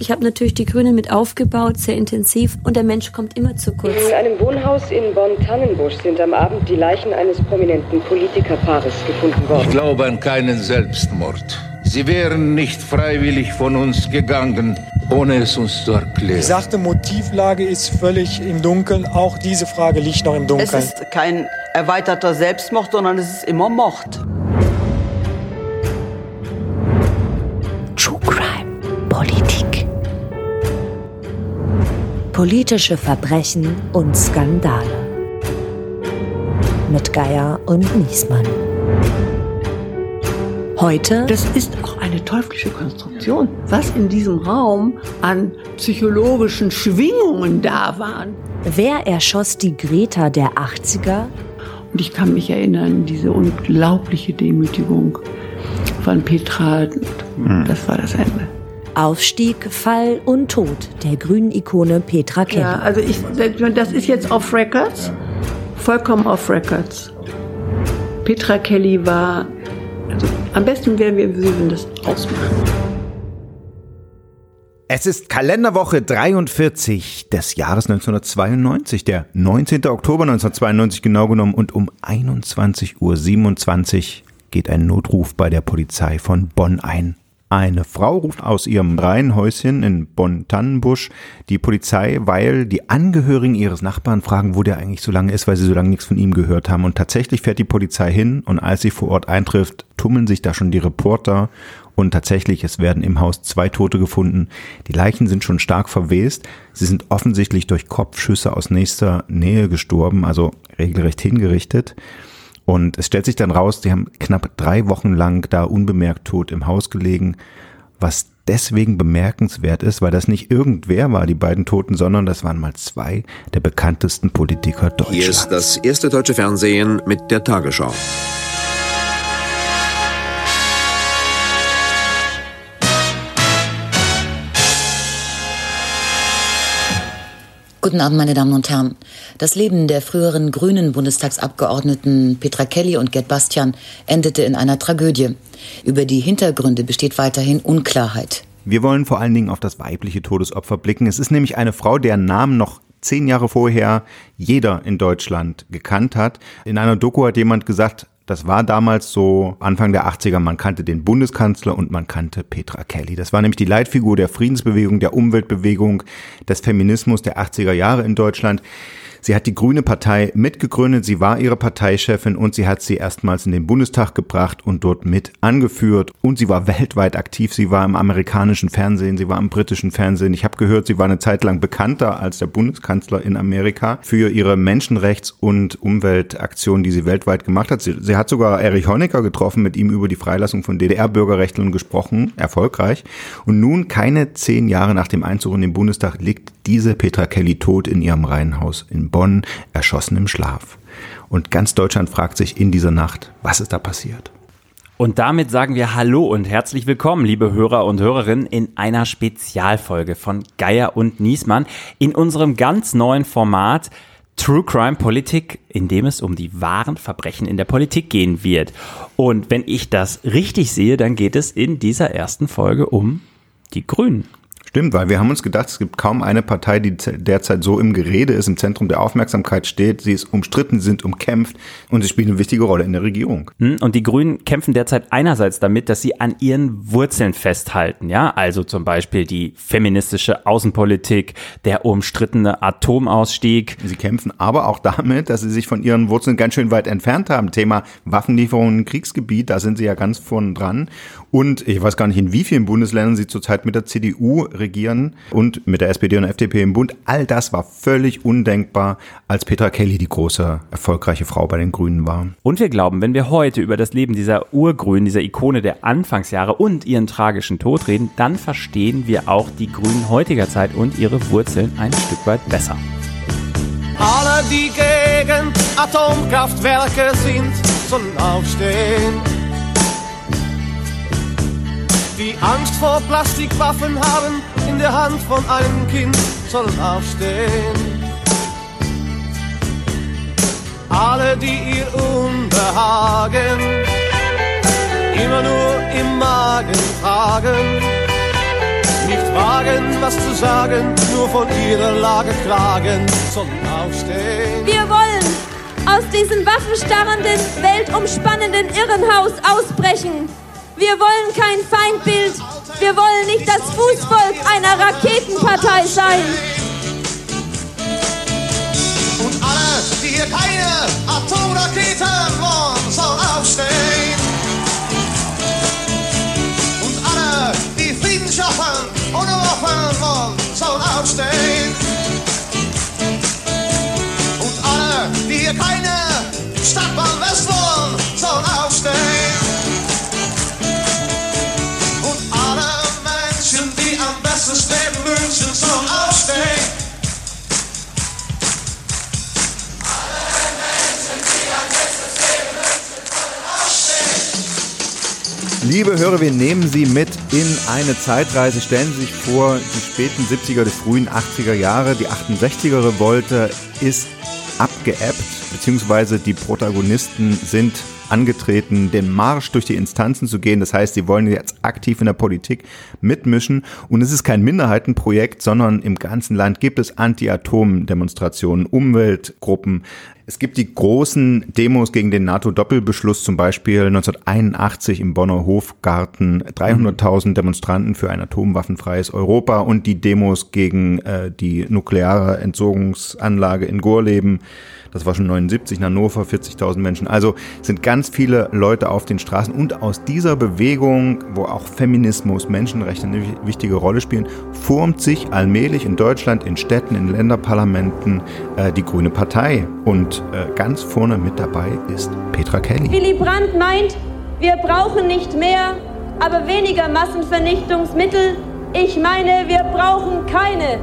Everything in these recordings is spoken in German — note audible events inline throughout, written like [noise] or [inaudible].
Ich habe natürlich die Grünen mit aufgebaut, sehr intensiv und der Mensch kommt immer zu kurz. In einem Wohnhaus in Bonn-Tannenbusch sind am Abend die Leichen eines prominenten Politikerpaares gefunden worden. Ich glaube an keinen Selbstmord. Sie wären nicht freiwillig von uns gegangen, ohne es uns zu erklären. Die sachte Motivlage ist völlig im Dunkeln. Auch diese Frage liegt noch im Dunkeln. Es ist kein erweiterter Selbstmord, sondern es ist immer Mord. True Crime Politik. Politische Verbrechen und Skandale. Mit Geier und Niesmann. Heute. Das ist auch eine teuflische Konstruktion, was in diesem Raum an psychologischen Schwingungen da waren. Wer erschoss die Greta der 80er? Und ich kann mich erinnern, diese unglaubliche Demütigung von Petra. Hm. Das war das Ende. Aufstieg, Fall und Tod der grünen Ikone Petra Kelly. Ja, also ich, das ist jetzt off Records, vollkommen off Records. Petra Kelly war, also am besten wäre, wir würden das ausmachen. Es ist Kalenderwoche 43 des Jahres 1992, der 19. Oktober 1992 genau genommen und um 21.27 Uhr geht ein Notruf bei der Polizei von Bonn ein. Eine Frau ruft aus ihrem Reihenhäuschen in Bonn-Tannenbusch die Polizei, weil die Angehörigen ihres Nachbarn fragen, wo der eigentlich so lange ist, weil sie so lange nichts von ihm gehört haben. Und tatsächlich fährt die Polizei hin und als sie vor Ort eintrifft, tummeln sich da schon die Reporter und tatsächlich, es werden im Haus zwei Tote gefunden. Die Leichen sind schon stark verwest. Sie sind offensichtlich durch Kopfschüsse aus nächster Nähe gestorben, also regelrecht hingerichtet. Und es stellt sich dann raus, die haben knapp drei Wochen lang da unbemerkt tot im Haus gelegen, was deswegen bemerkenswert ist, weil das nicht irgendwer war, die beiden Toten, sondern das waren mal zwei der bekanntesten Politiker Deutschlands. Hier ist das erste deutsche Fernsehen mit der Tagesschau. Guten Abend, meine Damen und Herren. Das Leben der früheren grünen Bundestagsabgeordneten Petra Kelly und Gerd Bastian endete in einer Tragödie. Über die Hintergründe besteht weiterhin Unklarheit. Wir wollen vor allen Dingen auf das weibliche Todesopfer blicken. Es ist nämlich eine Frau, deren Namen noch zehn Jahre vorher jeder in Deutschland gekannt hat. In einer Doku hat jemand gesagt, das war damals so Anfang der 80er, man kannte den Bundeskanzler und man kannte Petra Kelly. Das war nämlich die Leitfigur der Friedensbewegung, der Umweltbewegung, des Feminismus der 80er Jahre in Deutschland. Sie hat die Grüne Partei mitgegründet, sie war ihre Parteichefin und sie hat sie erstmals in den Bundestag gebracht und dort mit angeführt. Und sie war weltweit aktiv, sie war im amerikanischen Fernsehen, sie war im britischen Fernsehen. Ich habe gehört, sie war eine Zeit lang bekannter als der Bundeskanzler in Amerika für ihre Menschenrechts- und Umweltaktionen, die sie weltweit gemacht hat. Sie, sie hat sogar Erich Honecker getroffen, mit ihm über die Freilassung von DDR-Bürgerrechtlern gesprochen, erfolgreich. Und nun, keine zehn Jahre nach dem Einzug in den Bundestag, liegt diese Petra Kelly tot in ihrem Reihenhaus in Bonn, erschossen im Schlaf. Und ganz Deutschland fragt sich in dieser Nacht, was ist da passiert? Und damit sagen wir Hallo und herzlich willkommen, liebe Hörer und Hörerinnen, in einer Spezialfolge von Geier und Niesmann in unserem ganz neuen Format True Crime Politik, in dem es um die wahren Verbrechen in der Politik gehen wird. Und wenn ich das richtig sehe, dann geht es in dieser ersten Folge um die Grünen. Stimmt, weil wir haben uns gedacht, es gibt kaum eine Partei, die derzeit so im Gerede ist, im Zentrum der Aufmerksamkeit steht. Sie ist umstritten, sie sind umkämpft und sie spielen eine wichtige Rolle in der Regierung. Hm, und die Grünen kämpfen derzeit einerseits damit, dass sie an ihren Wurzeln festhalten, ja, also zum Beispiel die feministische Außenpolitik, der umstrittene Atomausstieg. Sie kämpfen aber auch damit, dass sie sich von ihren Wurzeln ganz schön weit entfernt haben. Thema Waffenlieferungen im Kriegsgebiet, da sind sie ja ganz vorn dran. Und ich weiß gar nicht, in wie vielen Bundesländern sie zurzeit mit der CDU regieren und mit der SPD und FDP im Bund. All das war völlig undenkbar, als Petra Kelly die große, erfolgreiche Frau bei den Grünen war. Und wir glauben, wenn wir heute über das Leben dieser Urgrünen, dieser Ikone der Anfangsjahre und ihren tragischen Tod reden, dann verstehen wir auch die Grünen heutiger Zeit und ihre Wurzeln ein Stück weit besser. Alle, die gegen Atomkraftwerke sind, sollen aufstehen die Angst vor Plastikwaffen haben in der Hand von einem Kind, sollen aufstehen. Alle, die ihr Unbehagen immer nur im Magen tragen, nicht fragen, was zu sagen, nur von ihrer Lage klagen, sollen aufstehen. Wir wollen aus diesem waffenstarrenden, weltumspannenden Irrenhaus ausbrechen. Wir wollen kein Feindbild. Wir wollen nicht das Fußvolk einer Raketenpartei sein. Und alle, die hier keine Atomraketen wollen, sollen aufstehen. Und alle, die Frieden schaffen, ohne Waffen wollen, sollen Liebe Hörer, wir nehmen Sie mit in eine Zeitreise. Stellen Sie sich vor, die späten 70er, die frühen 80er Jahre, die 68er Revolte ist abgeebbt, beziehungsweise die Protagonisten sind angetreten, den Marsch durch die Instanzen zu gehen. Das heißt, sie wollen jetzt aktiv in der Politik mitmischen. Und es ist kein Minderheitenprojekt, sondern im ganzen Land gibt es Anti-Atom-Demonstrationen, Umweltgruppen. Es gibt die großen Demos gegen den NATO-Doppelbeschluss, zum Beispiel 1981 im Bonner Hofgarten, 300.000 Demonstranten für ein atomwaffenfreies Europa und die Demos gegen äh, die nukleare Entsorgungsanlage in Gorleben. Das war schon 79 in Hannover, 40.000 Menschen. Also sind ganz viele Leute auf den Straßen und aus dieser Bewegung, wo auch Feminismus, Menschenrechte eine wichtige Rolle spielen, formt sich allmählich in Deutschland, in Städten, in Länderparlamenten äh, die Grüne Partei. Und äh, ganz vorne mit dabei ist Petra Kelly. Willy Brandt meint, wir brauchen nicht mehr, aber weniger Massenvernichtungsmittel. Ich meine, wir brauchen keine.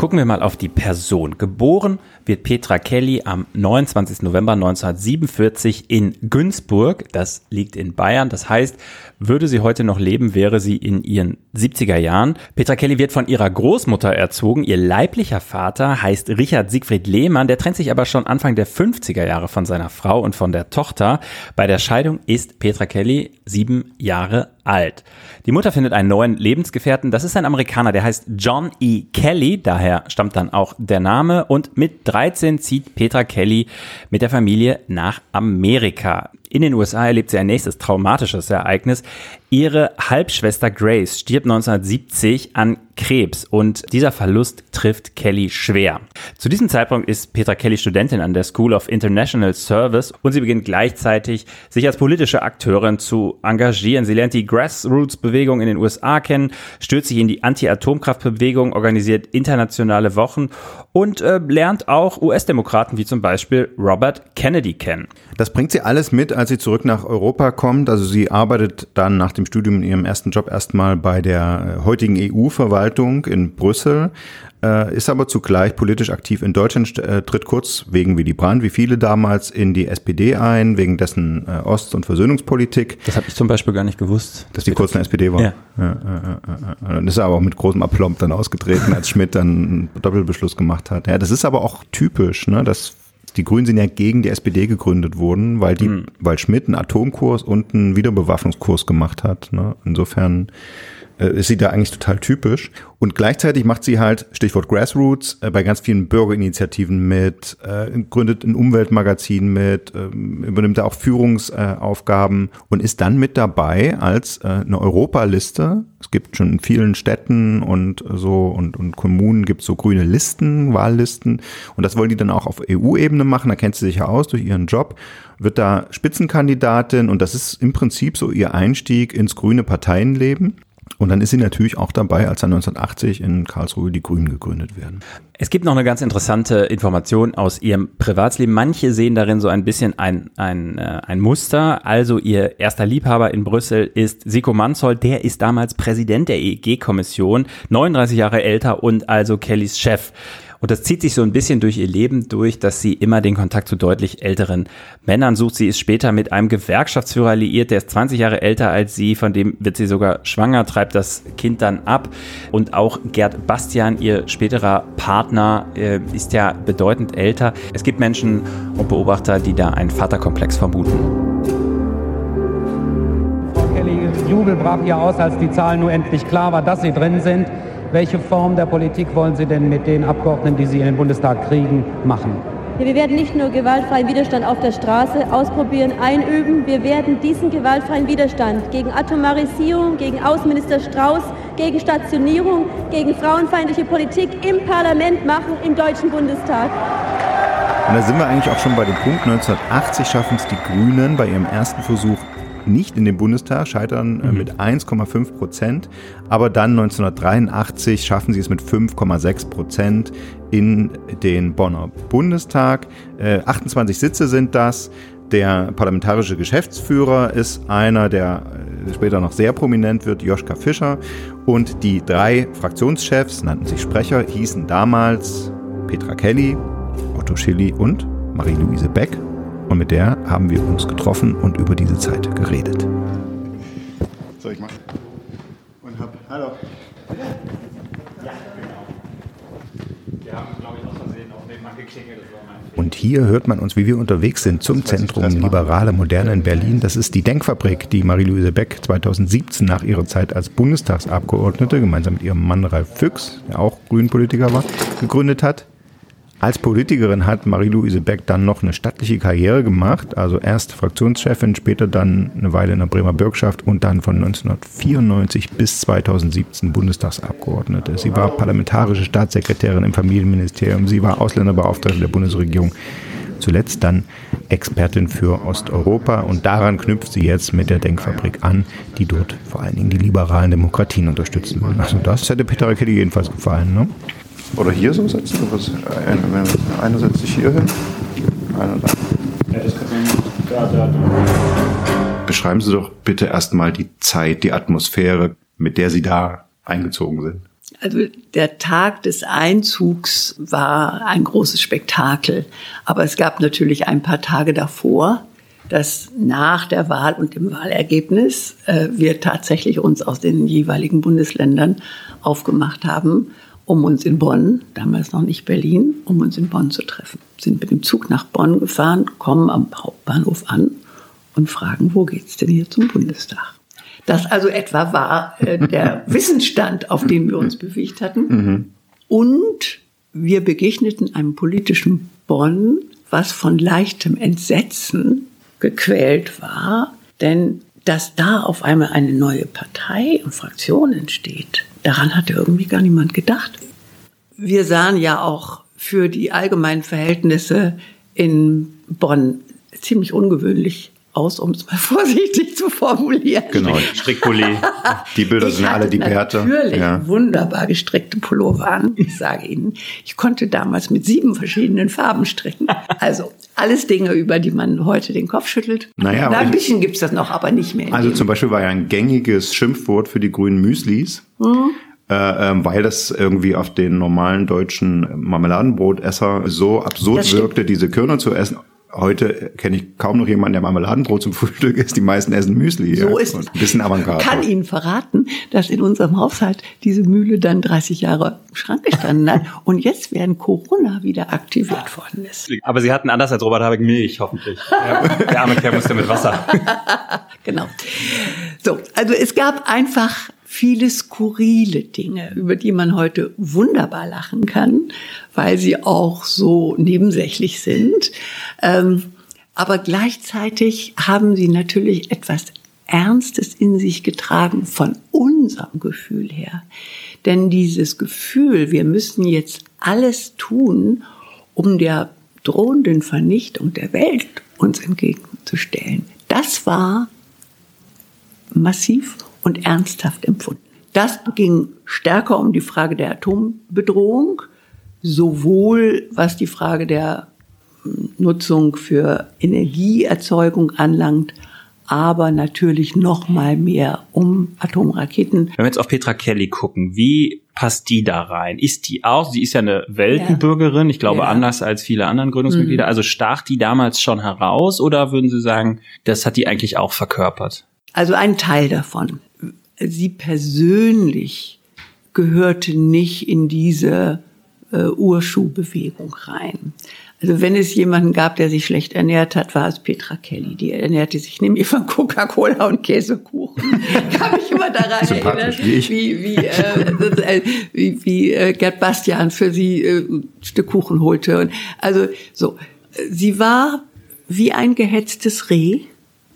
Gucken wir mal auf die Person. Geboren wird Petra Kelly am 29. November 1947 in Günzburg. Das liegt in Bayern. Das heißt, würde sie heute noch leben, wäre sie in ihren 70er Jahren. Petra Kelly wird von ihrer Großmutter erzogen. Ihr leiblicher Vater heißt Richard Siegfried Lehmann. Der trennt sich aber schon Anfang der 50er Jahre von seiner Frau und von der Tochter. Bei der Scheidung ist Petra Kelly sieben Jahre alt. Die Mutter findet einen neuen Lebensgefährten. Das ist ein Amerikaner, der heißt John E. Kelly. Daher stammt dann auch der Name. Und mit 13 zieht Petra Kelly mit der Familie nach Amerika. In den USA erlebt sie ein nächstes traumatisches Ereignis. Ihre Halbschwester Grace stirbt 1970 an Krebs und dieser Verlust trifft Kelly schwer. Zu diesem Zeitpunkt ist Petra Kelly Studentin an der School of International Service und sie beginnt gleichzeitig, sich als politische Akteurin zu engagieren. Sie lernt die Grassroots-Bewegung in den USA kennen, stürzt sich in die Anti-Atomkraft-Bewegung, organisiert internationale Wochen und äh, lernt auch US-Demokraten wie zum Beispiel Robert Kennedy kennen. Das bringt sie alles mit, als sie zurück nach Europa kommt. Also sie arbeitet dann nach dem Studium in ihrem ersten Job erstmal bei der äh, heutigen EU-Verwaltung in Brüssel, äh, ist aber zugleich politisch aktiv in Deutschland, äh, tritt kurz wegen Willy Brandt, wie viele damals, in die SPD ein, wegen dessen äh, Ost- und Versöhnungspolitik. Das habe ich zum Beispiel gar nicht gewusst. Dass die kurz in der SPD war. Ja. Dann ist er aber auch mit großem Aplomb dann ausgetreten, als Schmidt dann einen Doppelbeschluss gemacht hat. Ja, das ist aber auch typisch, ne, dass die Grünen sind ja gegen die SPD gegründet worden, weil die, mhm. weil Schmidt einen Atomkurs und einen Wiederbewaffnungskurs gemacht hat. Ne? Insofern ist sie da eigentlich total typisch. Und gleichzeitig macht sie halt, Stichwort Grassroots, äh, bei ganz vielen Bürgerinitiativen mit, äh, gründet ein Umweltmagazin mit, äh, übernimmt da auch Führungsaufgaben äh, und ist dann mit dabei als äh, eine Europaliste. Es gibt schon in vielen Städten und so und, und Kommunen gibt es so grüne Listen, Wahllisten. Und das wollen die dann auch auf EU-Ebene machen. Da kennt sie sich ja aus durch ihren Job wird da Spitzenkandidatin und das ist im Prinzip so ihr Einstieg ins grüne Parteienleben. Und dann ist sie natürlich auch dabei, als dann 1980 in Karlsruhe die Grünen gegründet werden. Es gibt noch eine ganz interessante Information aus ihrem Privatsleben. Manche sehen darin so ein bisschen ein, ein, äh, ein Muster. Also ihr erster Liebhaber in Brüssel ist Siko Manzold. Der ist damals Präsident der EEG-Kommission, 39 Jahre älter und also Kellys Chef. Und das zieht sich so ein bisschen durch ihr Leben durch, dass sie immer den Kontakt zu deutlich älteren Männern sucht. Sie ist später mit einem Gewerkschaftsführer liiert, der ist 20 Jahre älter als sie, von dem wird sie sogar schwanger, treibt das Kind dann ab. Und auch Gerd Bastian, ihr späterer Partner, äh, ist ja bedeutend älter. Es gibt Menschen und Beobachter, die da einen Vaterkomplex vermuten. Frau Kelly, Jubel brach hier aus, als die Zahlen nur endlich klar war, dass sie drin sind. Welche Form der Politik wollen Sie denn mit den Abgeordneten, die Sie in den Bundestag kriegen, machen? Ja, wir werden nicht nur gewaltfreien Widerstand auf der Straße ausprobieren, einüben, wir werden diesen gewaltfreien Widerstand gegen Atomarisierung, gegen Außenminister Strauß, gegen Stationierung, gegen frauenfeindliche Politik im Parlament machen, im Deutschen Bundestag. Und da sind wir eigentlich auch schon bei dem Punkt, 1980 schaffen es die Grünen bei ihrem ersten Versuch nicht in den Bundestag, scheitern äh, mit 1,5 Prozent. Aber dann 1983 schaffen sie es mit 5,6 Prozent in den Bonner Bundestag. Äh, 28 Sitze sind das. Der parlamentarische Geschäftsführer ist einer, der äh, später noch sehr prominent wird, Joschka Fischer. Und die drei Fraktionschefs, nannten sich Sprecher, hießen damals Petra Kelly, Otto Schilly und Marie-Louise Beck. Und mit der haben wir uns getroffen und über diese Zeit geredet. Soll ich machen? Und hab, hallo. Ja, genau. Wir haben, glaube ich, aus Versehen auch nebenan geklingelt. Und hier hört man uns, wie wir unterwegs sind zum Zentrum Liberale Moderne in Berlin. Das ist die Denkfabrik, die Marie-Louise Beck 2017 nach ihrer Zeit als Bundestagsabgeordnete gemeinsam mit ihrem Mann Ralf Füchs, der auch Grünpolitiker war, gegründet hat. Als Politikerin hat Marie-Louise Beck dann noch eine stattliche Karriere gemacht, also erst Fraktionschefin, später dann eine Weile in der Bremer Bürgschaft und dann von 1994 bis 2017 Bundestagsabgeordnete. Sie war parlamentarische Staatssekretärin im Familienministerium, sie war Ausländerbeauftragte der Bundesregierung, zuletzt dann Expertin für Osteuropa und daran knüpft sie jetzt mit der Denkfabrik an, die dort vor allen Dingen die liberalen Demokratien unterstützen will. Also das hätte Peter Kelly jedenfalls gefallen, ne? Oder hier so setzen? Was, einer, einer setzt sich hier hin, einer da. Ja, das kann man da, da, da. Beschreiben Sie doch bitte erstmal die Zeit, die Atmosphäre, mit der Sie da eingezogen sind. Also der Tag des Einzugs war ein großes Spektakel. Aber es gab natürlich ein paar Tage davor, dass nach der Wahl und dem Wahlergebnis äh, wir tatsächlich uns aus den jeweiligen Bundesländern aufgemacht haben um uns in Bonn, damals noch nicht Berlin, um uns in Bonn zu treffen. Sind mit dem Zug nach Bonn gefahren, kommen am Hauptbahnhof an und fragen, wo geht's denn hier zum Bundestag? Das also etwa war äh, der [laughs] Wissensstand, auf dem wir uns bewegt hatten. Mhm. Und wir begegneten einem politischen Bonn, was von leichtem Entsetzen gequält war, denn dass da auf einmal eine neue Partei und Fraktion entsteht, daran hatte irgendwie gar niemand gedacht. Wir sahen ja auch für die allgemeinen Verhältnisse in Bonn ziemlich ungewöhnlich aus, um es mal [laughs] vorsichtig zu formulieren. Genau, Strickpulli. [laughs] Die Bilder Ich sind alle die Bärte. Natürlich Ja. wunderbar gestrickte Pullover an. Ich sage Ihnen, ich konnte damals mit sieben verschiedenen Farben stricken. Also alles Dinge, über die man heute den Kopf schüttelt. Naja, Na, ein bisschen gibt's das noch, aber nicht mehr. Also zum Beispiel war ja ein gängiges Schimpfwort für die grünen Müslis, Hm? äh, ähm, weil das irgendwie auf den normalen deutschen Marmeladenbrotesser so absurd wirkte, diese Körner zu essen. Heute kenne ich kaum noch jemanden, der Marmeladenbrot zum Frühstück isst. Die meisten essen Müsli. So ja. ist Und Ein bisschen Avantgarde. kann Ihnen verraten, dass in unserem Haushalt diese Mühle dann 30 Jahre im Schrank gestanden hat [laughs] und jetzt während Corona wieder aktiviert worden ist. Aber Sie hatten anders als Robert Habeck Milch, hoffentlich. [laughs] Der arme Kerl musste mit Wasser. [laughs] Genau. So, also es gab einfach viele skurrile Dinge, über die man heute wunderbar lachen kann, weil sie auch so nebensächlich sind. Ähm, aber gleichzeitig haben sie natürlich etwas Ernstes in sich getragen von unserem Gefühl her. Denn dieses Gefühl, wir müssen jetzt alles tun, um der drohenden Vernichtung der Welt uns entgegenzustellen, das war massiv und ernsthaft empfunden. Das ging stärker um die Frage der Atombedrohung, sowohl was die Frage der hm, Nutzung für Energieerzeugung anlangt, aber natürlich noch mal mehr um Atomraketen. Wenn wir jetzt auf Petra Kelly gucken, wie passt die da rein? Ist die auch, sie ist ja eine Weltenbürgerin, ich glaube Ja. anders als viele anderen Gründungsmitglieder, Mhm. also stach die damals schon heraus oder würden Sie sagen, das hat die eigentlich auch verkörpert? Also ein Teil davon. Sie persönlich gehörte nicht in diese äh, Urschuhbewegung rein. Also wenn es jemanden gab, der sich schlecht ernährt hat, war es Petra Kelly. Die ernährte sich nämlich von Coca-Cola und Käsekuchen. [laughs] Kann mich immer daran erinnern, wie, wie, wie, äh, [laughs] wie, wie äh, Gerd Bastian für sie äh, ein Stück Kuchen holte. Und also so, sie war wie ein gehetztes Reh.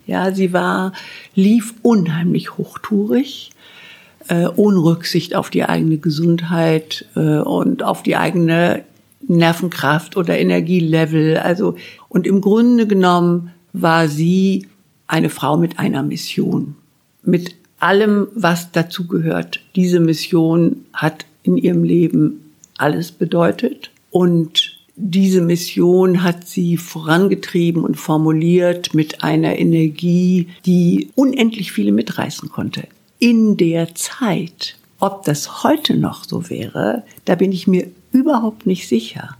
Ja, sie war, lief unheimlich hochtourig, äh, ohne Rücksicht auf die eigene Gesundheit äh, und auf die eigene Nervenkraft oder Energielevel. Also, und im Grunde genommen war sie eine Frau mit einer Mission. Mit allem, was dazu gehört. Diese Mission hat in ihrem Leben alles bedeutet und diese Mission hat sie vorangetrieben und formuliert mit einer Energie, die unendlich viele mitreißen konnte. In der Zeit, ob das heute noch so wäre, da bin ich mir überhaupt nicht sicher.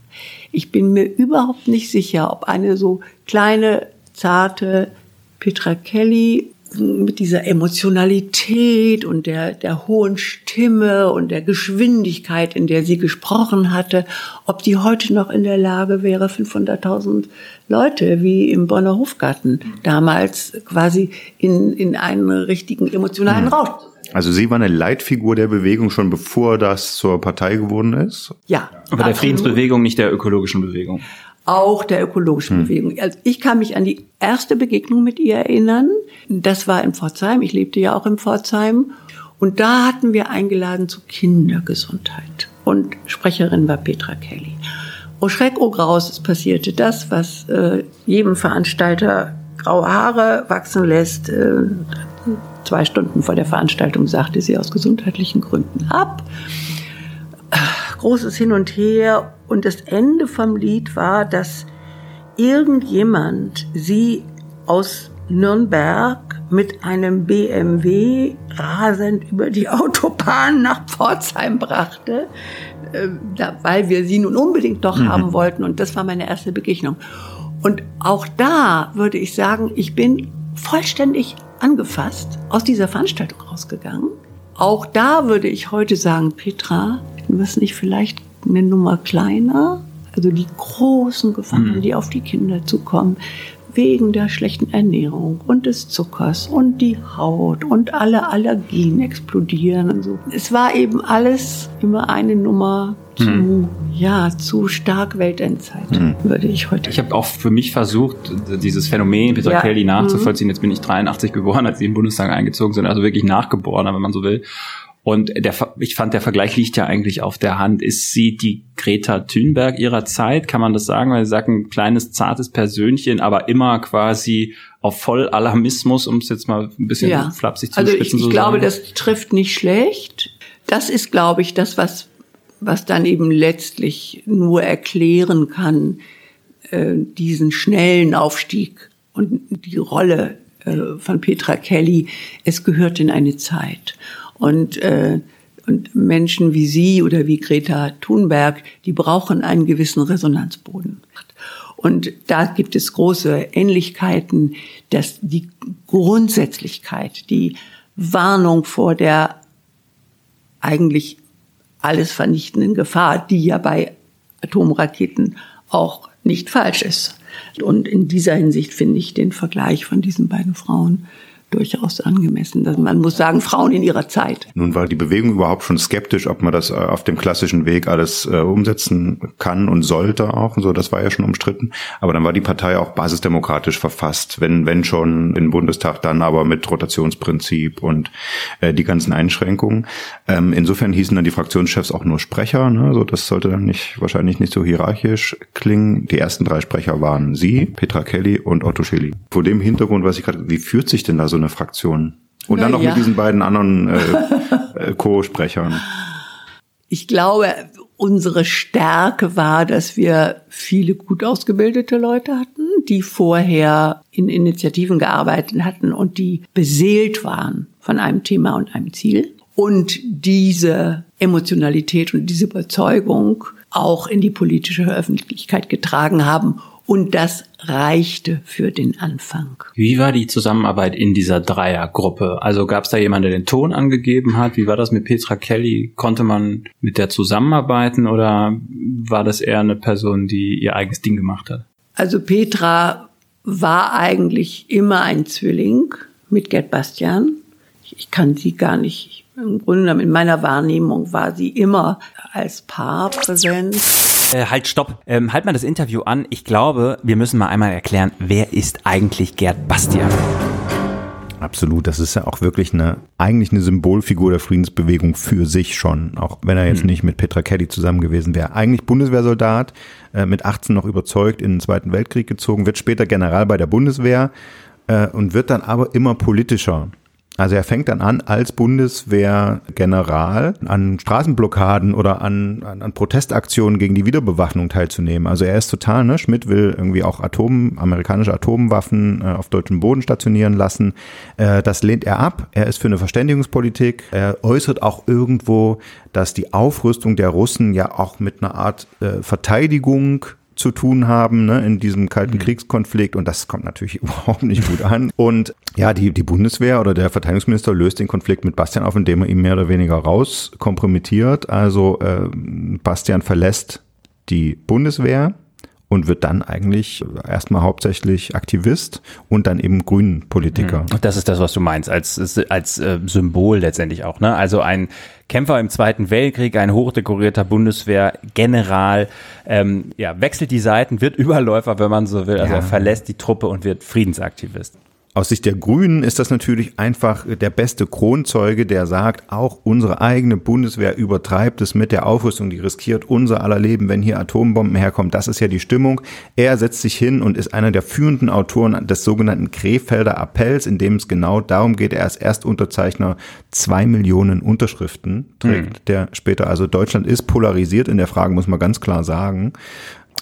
Ich bin mir überhaupt nicht sicher, ob eine so kleine, zarte Petra Kelly mit dieser Emotionalität und der, der hohen Stimme und der Geschwindigkeit, in der sie gesprochen hatte, ob die heute noch in der Lage wäre, 500.000 Leute wie im Bonner Hofgarten damals quasi in, in einen richtigen emotionalen Rausch also sie war eine Leitfigur der Bewegung schon bevor das zur Partei geworden ist? Ja. Aber der Friedensbewegung, nicht der ökologischen Bewegung. Auch der ökologischen hm. Bewegung. Also ich kann mich an die erste Begegnung mit ihr erinnern. Das war in Pforzheim. Ich lebte ja auch in Pforzheim. Und da hatten wir eingeladen zu Kindergesundheit. Und Sprecherin war Petra Kelly. Oh Schreck, oh Graus, es passierte das, was äh, jedem Veranstalter graue Haare wachsen lässt. Äh, zwei Stunden vor der Veranstaltung sagte sie aus gesundheitlichen Gründen ab. Großes Hin und Her. Und das Ende vom Lied war, dass irgendjemand sie aus Nürnberg mit einem BMW rasend über die [laughs] Autobahn nach Pforzheim brachte, äh, weil wir sie nun unbedingt doch mhm. haben wollten. Und das war meine erste Begegnung. Und auch da würde ich sagen, ich bin vollständig angefasst aus dieser Veranstaltung rausgegangen. Auch da würde ich heute sagen, Petra, du wirst nicht vielleicht eine Nummer kleiner? Also die großen Gefahren, mhm. die auf die Kinder zukommen, wegen der schlechten Ernährung und des Zuckers und die Haut und alle Allergien explodieren und so. Es war eben alles immer eine Nummer zu, hm. ja, zu stark Weltendzeit, hm. würde ich heute. Ich habe auch für mich versucht, dieses Phänomen Peter ja. Kelly nachzuvollziehen. Mhm. Jetzt bin ich 83 geboren, als sie im Bundestag eingezogen sind, also wirklich nachgeboren, wenn man so will. Und der, ich fand, der Vergleich liegt ja eigentlich auf der Hand. Ist sie die Greta Thunberg ihrer Zeit? Kann man das sagen? Weil sie sagt, ein kleines, zartes Persönchen, aber immer quasi auf voll Alarmismus, um es jetzt mal ein bisschen ja. flapsig zu Also ich, ich glaube, das trifft nicht schlecht. Das ist, glaube ich, das, was was dann eben letztlich nur erklären kann, äh, diesen schnellen Aufstieg und die Rolle äh, von Petra Kelly. Es gehört in eine Zeit. Und, äh, und Menschen wie Sie oder wie Greta Thunberg, die brauchen einen gewissen Resonanzboden. Und da gibt es große Ähnlichkeiten, dass die Grundsätzlichkeit, die Warnung vor der eigentlich alles vernichtenden Gefahr, die ja bei Atomraketen auch nicht falsch ist. Und in dieser Hinsicht finde ich den Vergleich von diesen beiden Frauen durchaus angemessen. Man muss sagen, Frauen in ihrer Zeit. Nun war die Bewegung überhaupt schon skeptisch, ob man das äh, auf dem klassischen Weg alles äh, umsetzen kann und sollte auch. Und so, das war ja schon umstritten. Aber dann war die Partei auch basisdemokratisch verfasst, wenn, wenn schon im Bundestag, dann aber mit Rotationsprinzip und äh, die ganzen Einschränkungen. Ähm, insofern hießen dann die Fraktionschefs auch nur Sprecher. Ne? So, das sollte dann nicht wahrscheinlich nicht so hierarchisch klingen. Die ersten drei Sprecher waren Sie, Petra Kelly und Otto Schilly. Vor dem Hintergrund weiß ich gerade, wie führt sich denn da so eine Fraktion? Und dann noch ja. mit diesen beiden anderen äh, [laughs] äh, Co-Sprechern. Ich glaube, unsere Stärke war, dass wir viele gut ausgebildete Leute hatten, die vorher in Initiativen gearbeitet hatten und die beseelt waren von einem Thema und einem Ziel und diese Emotionalität und diese Überzeugung auch in die politische Öffentlichkeit getragen haben und das reichte für den Anfang. Wie war die Zusammenarbeit in dieser Dreiergruppe? Also gab es da jemanden, der den Ton angegeben hat? Wie war das mit Petra Kelly? Konnte man mit der zusammenarbeiten oder war das eher eine Person, die ihr eigenes Ding gemacht hat? Also Petra war eigentlich immer ein Zwilling mit Gerd Bastian. ich kann sie gar nicht, im Grunde genommen in meiner Wahrnehmung war sie immer als Paar präsent. Äh, halt, stopp. Ähm, halt mal das Interview an. Ich glaube, wir müssen mal einmal erklären, wer ist eigentlich Gerd Bastian? Absolut, das ist ja auch wirklich eine, eigentlich eine Symbolfigur der Friedensbewegung für sich schon, auch wenn er jetzt hm. nicht mit Petra Kelly zusammen gewesen wäre. Eigentlich Bundeswehrsoldat, äh, mit 18 noch überzeugt in den Zweiten Weltkrieg gezogen, wird später General bei der Bundeswehr äh, und wird dann aber immer politischer. Also er fängt dann an, als Bundeswehrgeneral an Straßenblockaden oder an, an, an, Protestaktionen gegen die Wiederbewaffnung teilzunehmen. Also er ist total, ne? Schmidt will irgendwie auch Atom, amerikanische Atomwaffen äh, auf deutschem Boden stationieren lassen. Äh, das lehnt er ab. Er ist für eine Verständigungspolitik. Er äußert auch irgendwo, dass die Aufrüstung der Russen ja auch mit einer Art äh, Verteidigung zu tun haben ne, in diesem kalten mhm. Kriegskonflikt und das kommt natürlich [laughs] überhaupt nicht gut an. Und ja, die, die Bundeswehr oder der Verteidigungsminister löst den Konflikt mit Bastian auf, indem er ihn mehr oder weniger rauskompromittiert. Also äh, Bastian verlässt die Bundeswehr und wird dann eigentlich erstmal hauptsächlich Aktivist und dann eben Grünen-Politiker. Und das ist das, was du meinst, als, als äh, Symbol letztendlich auch. Ne? Also ein Kämpfer im Zweiten Weltkrieg, ein hochdekorierter Bundeswehrgeneral, ähm, ja, wechselt die Seiten, wird [laughs] Überläufer, wenn man so will. Also ja. er verlässt die Truppe und wird Friedensaktivist. Aus Sicht der Grünen ist das natürlich einfach der beste Kronzeuge, der sagt, auch unsere eigene Bundeswehr übertreibt es mit der Aufrüstung, die riskiert unser aller Leben, wenn hier Atombomben herkommen. Das ist ja die Stimmung. Er setzt sich hin und ist einer der führenden Autoren des sogenannten Krefelder Appells, in dem es genau darum geht, er ist Erstunterzeichner zwei Millionen Unterschriften trägt, mhm. der später, also Deutschland ist polarisiert in der Frage, muss man ganz klar sagen.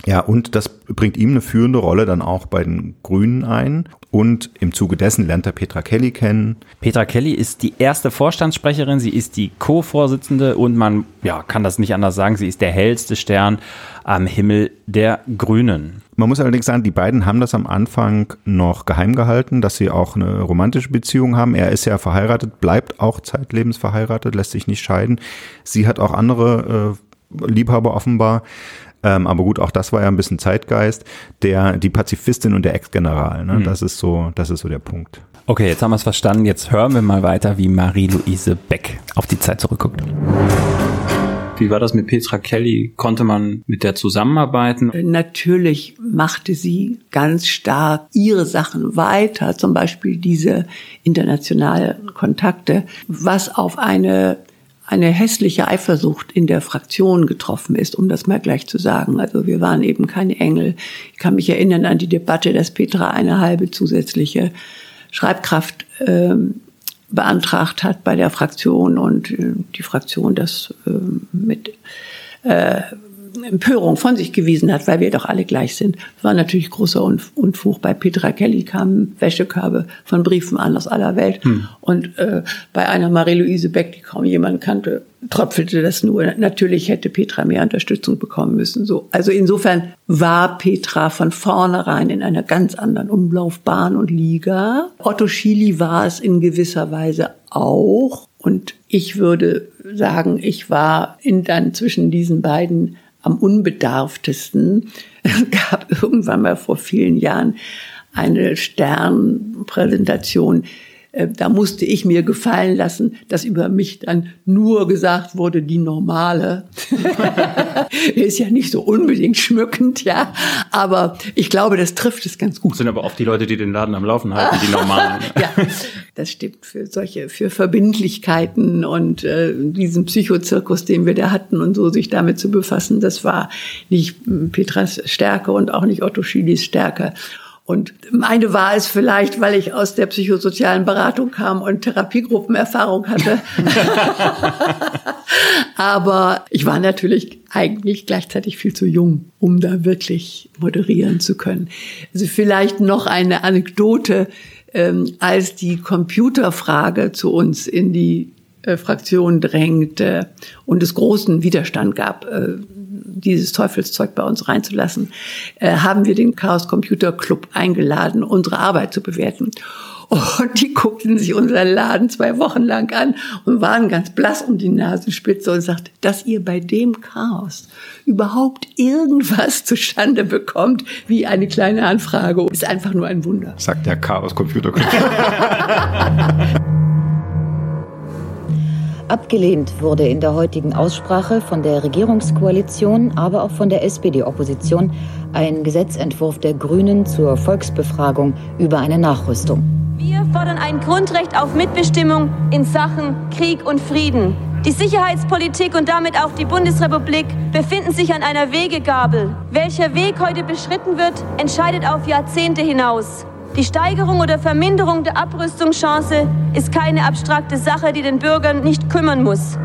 Ja, und das bringt ihm eine führende Rolle dann auch bei den Grünen ein. Und im Zuge dessen lernt er Petra Kelly kennen. Petra Kelly ist die erste Vorstandssprecherin, sie ist die Co-Vorsitzende und man ja, kann das nicht anders sagen, sie ist der hellste Stern am Himmel der Grünen. Man muss allerdings sagen, die beiden haben das am Anfang noch geheim gehalten, dass sie auch eine romantische Beziehung haben. Er ist ja verheiratet, bleibt auch zeitlebens verheiratet, lässt sich nicht scheiden. Sie hat auch andere äh, Liebhaber offenbar. Ähm, aber gut, auch das war ja ein bisschen Zeitgeist. Der, die Pazifistin und der Ex-General, ne? Mhm. das ist so, das ist so der Punkt. Okay, jetzt haben wir es verstanden. Jetzt hören wir mal weiter, wie Marie-Louise Beck auf die Zeit zurückguckt. Wie war das mit Petra Kelly? Konnte man mit der zusammenarbeiten? Natürlich machte sie ganz stark ihre Sachen weiter, zum Beispiel diese internationalen Kontakte, was auf eine eine hässliche Eifersucht in der Fraktion getroffen ist, um das mal gleich zu sagen. Also wir waren eben keine Engel. Ich kann mich erinnern an die Debatte, dass Petra eine halbe zusätzliche Schreibkraft ähm, beantragt hat bei der Fraktion und äh, die Fraktion das äh, mit äh, Empörung von sich gewiesen hat, weil wir doch alle gleich sind. Das war natürlich großer Unfug. Bei Petra Kelly kamen Wäschekörbe von Briefen an aus aller Welt. Hm. Und äh, bei einer Marie-Louise Beck, die kaum jemand kannte, tröpfelte das nur. Natürlich hätte Petra mehr Unterstützung bekommen müssen. So. Also insofern war Petra von vornherein in einer ganz anderen Umlaufbahn und Liga. Otto Schily war es in gewisser Weise auch. Und ich würde sagen, ich war in dann zwischen diesen beiden am unbedarftesten. [laughs] Es gab irgendwann mal vor vielen Jahren eine Sternpräsentation da musste ich mir gefallen lassen, dass über mich dann nur gesagt wurde, die normale. [laughs] ist ja nicht so unbedingt schmückend, ja. Aber ich glaube, das trifft es ganz gut. Das sind aber oft die Leute, die den Laden am Laufen halten, die normalen. [laughs] ja, das stimmt für solche, für Verbindlichkeiten und äh, diesen Psychozirkus, den wir da hatten und so sich damit zu befassen, das war nicht Petras Stärke und auch nicht Otto Schilis Stärke. Und meine war es vielleicht, weil ich aus der psychosozialen Beratung kam und Therapiegruppenerfahrung hatte. [laughs] Aber ich war natürlich eigentlich gleichzeitig viel zu jung, um da wirklich moderieren zu können. Also vielleicht noch eine Anekdote, ähm, als die Computerfrage zu uns in die äh, Fraktion drängte und es großen Widerstand gab, äh, dieses Teufelszeug bei uns reinzulassen, äh, haben wir den Chaos Computer Club eingeladen, unsere Arbeit zu bewerten. Und die guckten sich unseren Laden zwei Wochen lang an und waren ganz blass um die Nasenspitze und sagten, dass ihr bei dem Chaos überhaupt irgendwas zustande bekommt, wie eine kleine Anfrage, ist einfach nur ein Wunder. Sagt der Chaos Computer Club. [laughs] Abgelehnt wurde in der heutigen Aussprache von der Regierungskoalition, aber auch von der SPD-Opposition ein Gesetzentwurf der Grünen zur Volksbefragung über eine Nachrüstung. Wir fordern ein Grundrecht auf Mitbestimmung in Sachen Krieg und Frieden. Die Sicherheitspolitik und damit auch die Bundesrepublik befinden sich an einer Wegegabel. Welcher Weg heute beschritten wird, entscheidet auf Jahrzehnte hinaus. Die Steigerung oder Verminderung der Abrüstungschance ist keine abstrakte Sache, die den Bürgern nicht kümmern muss.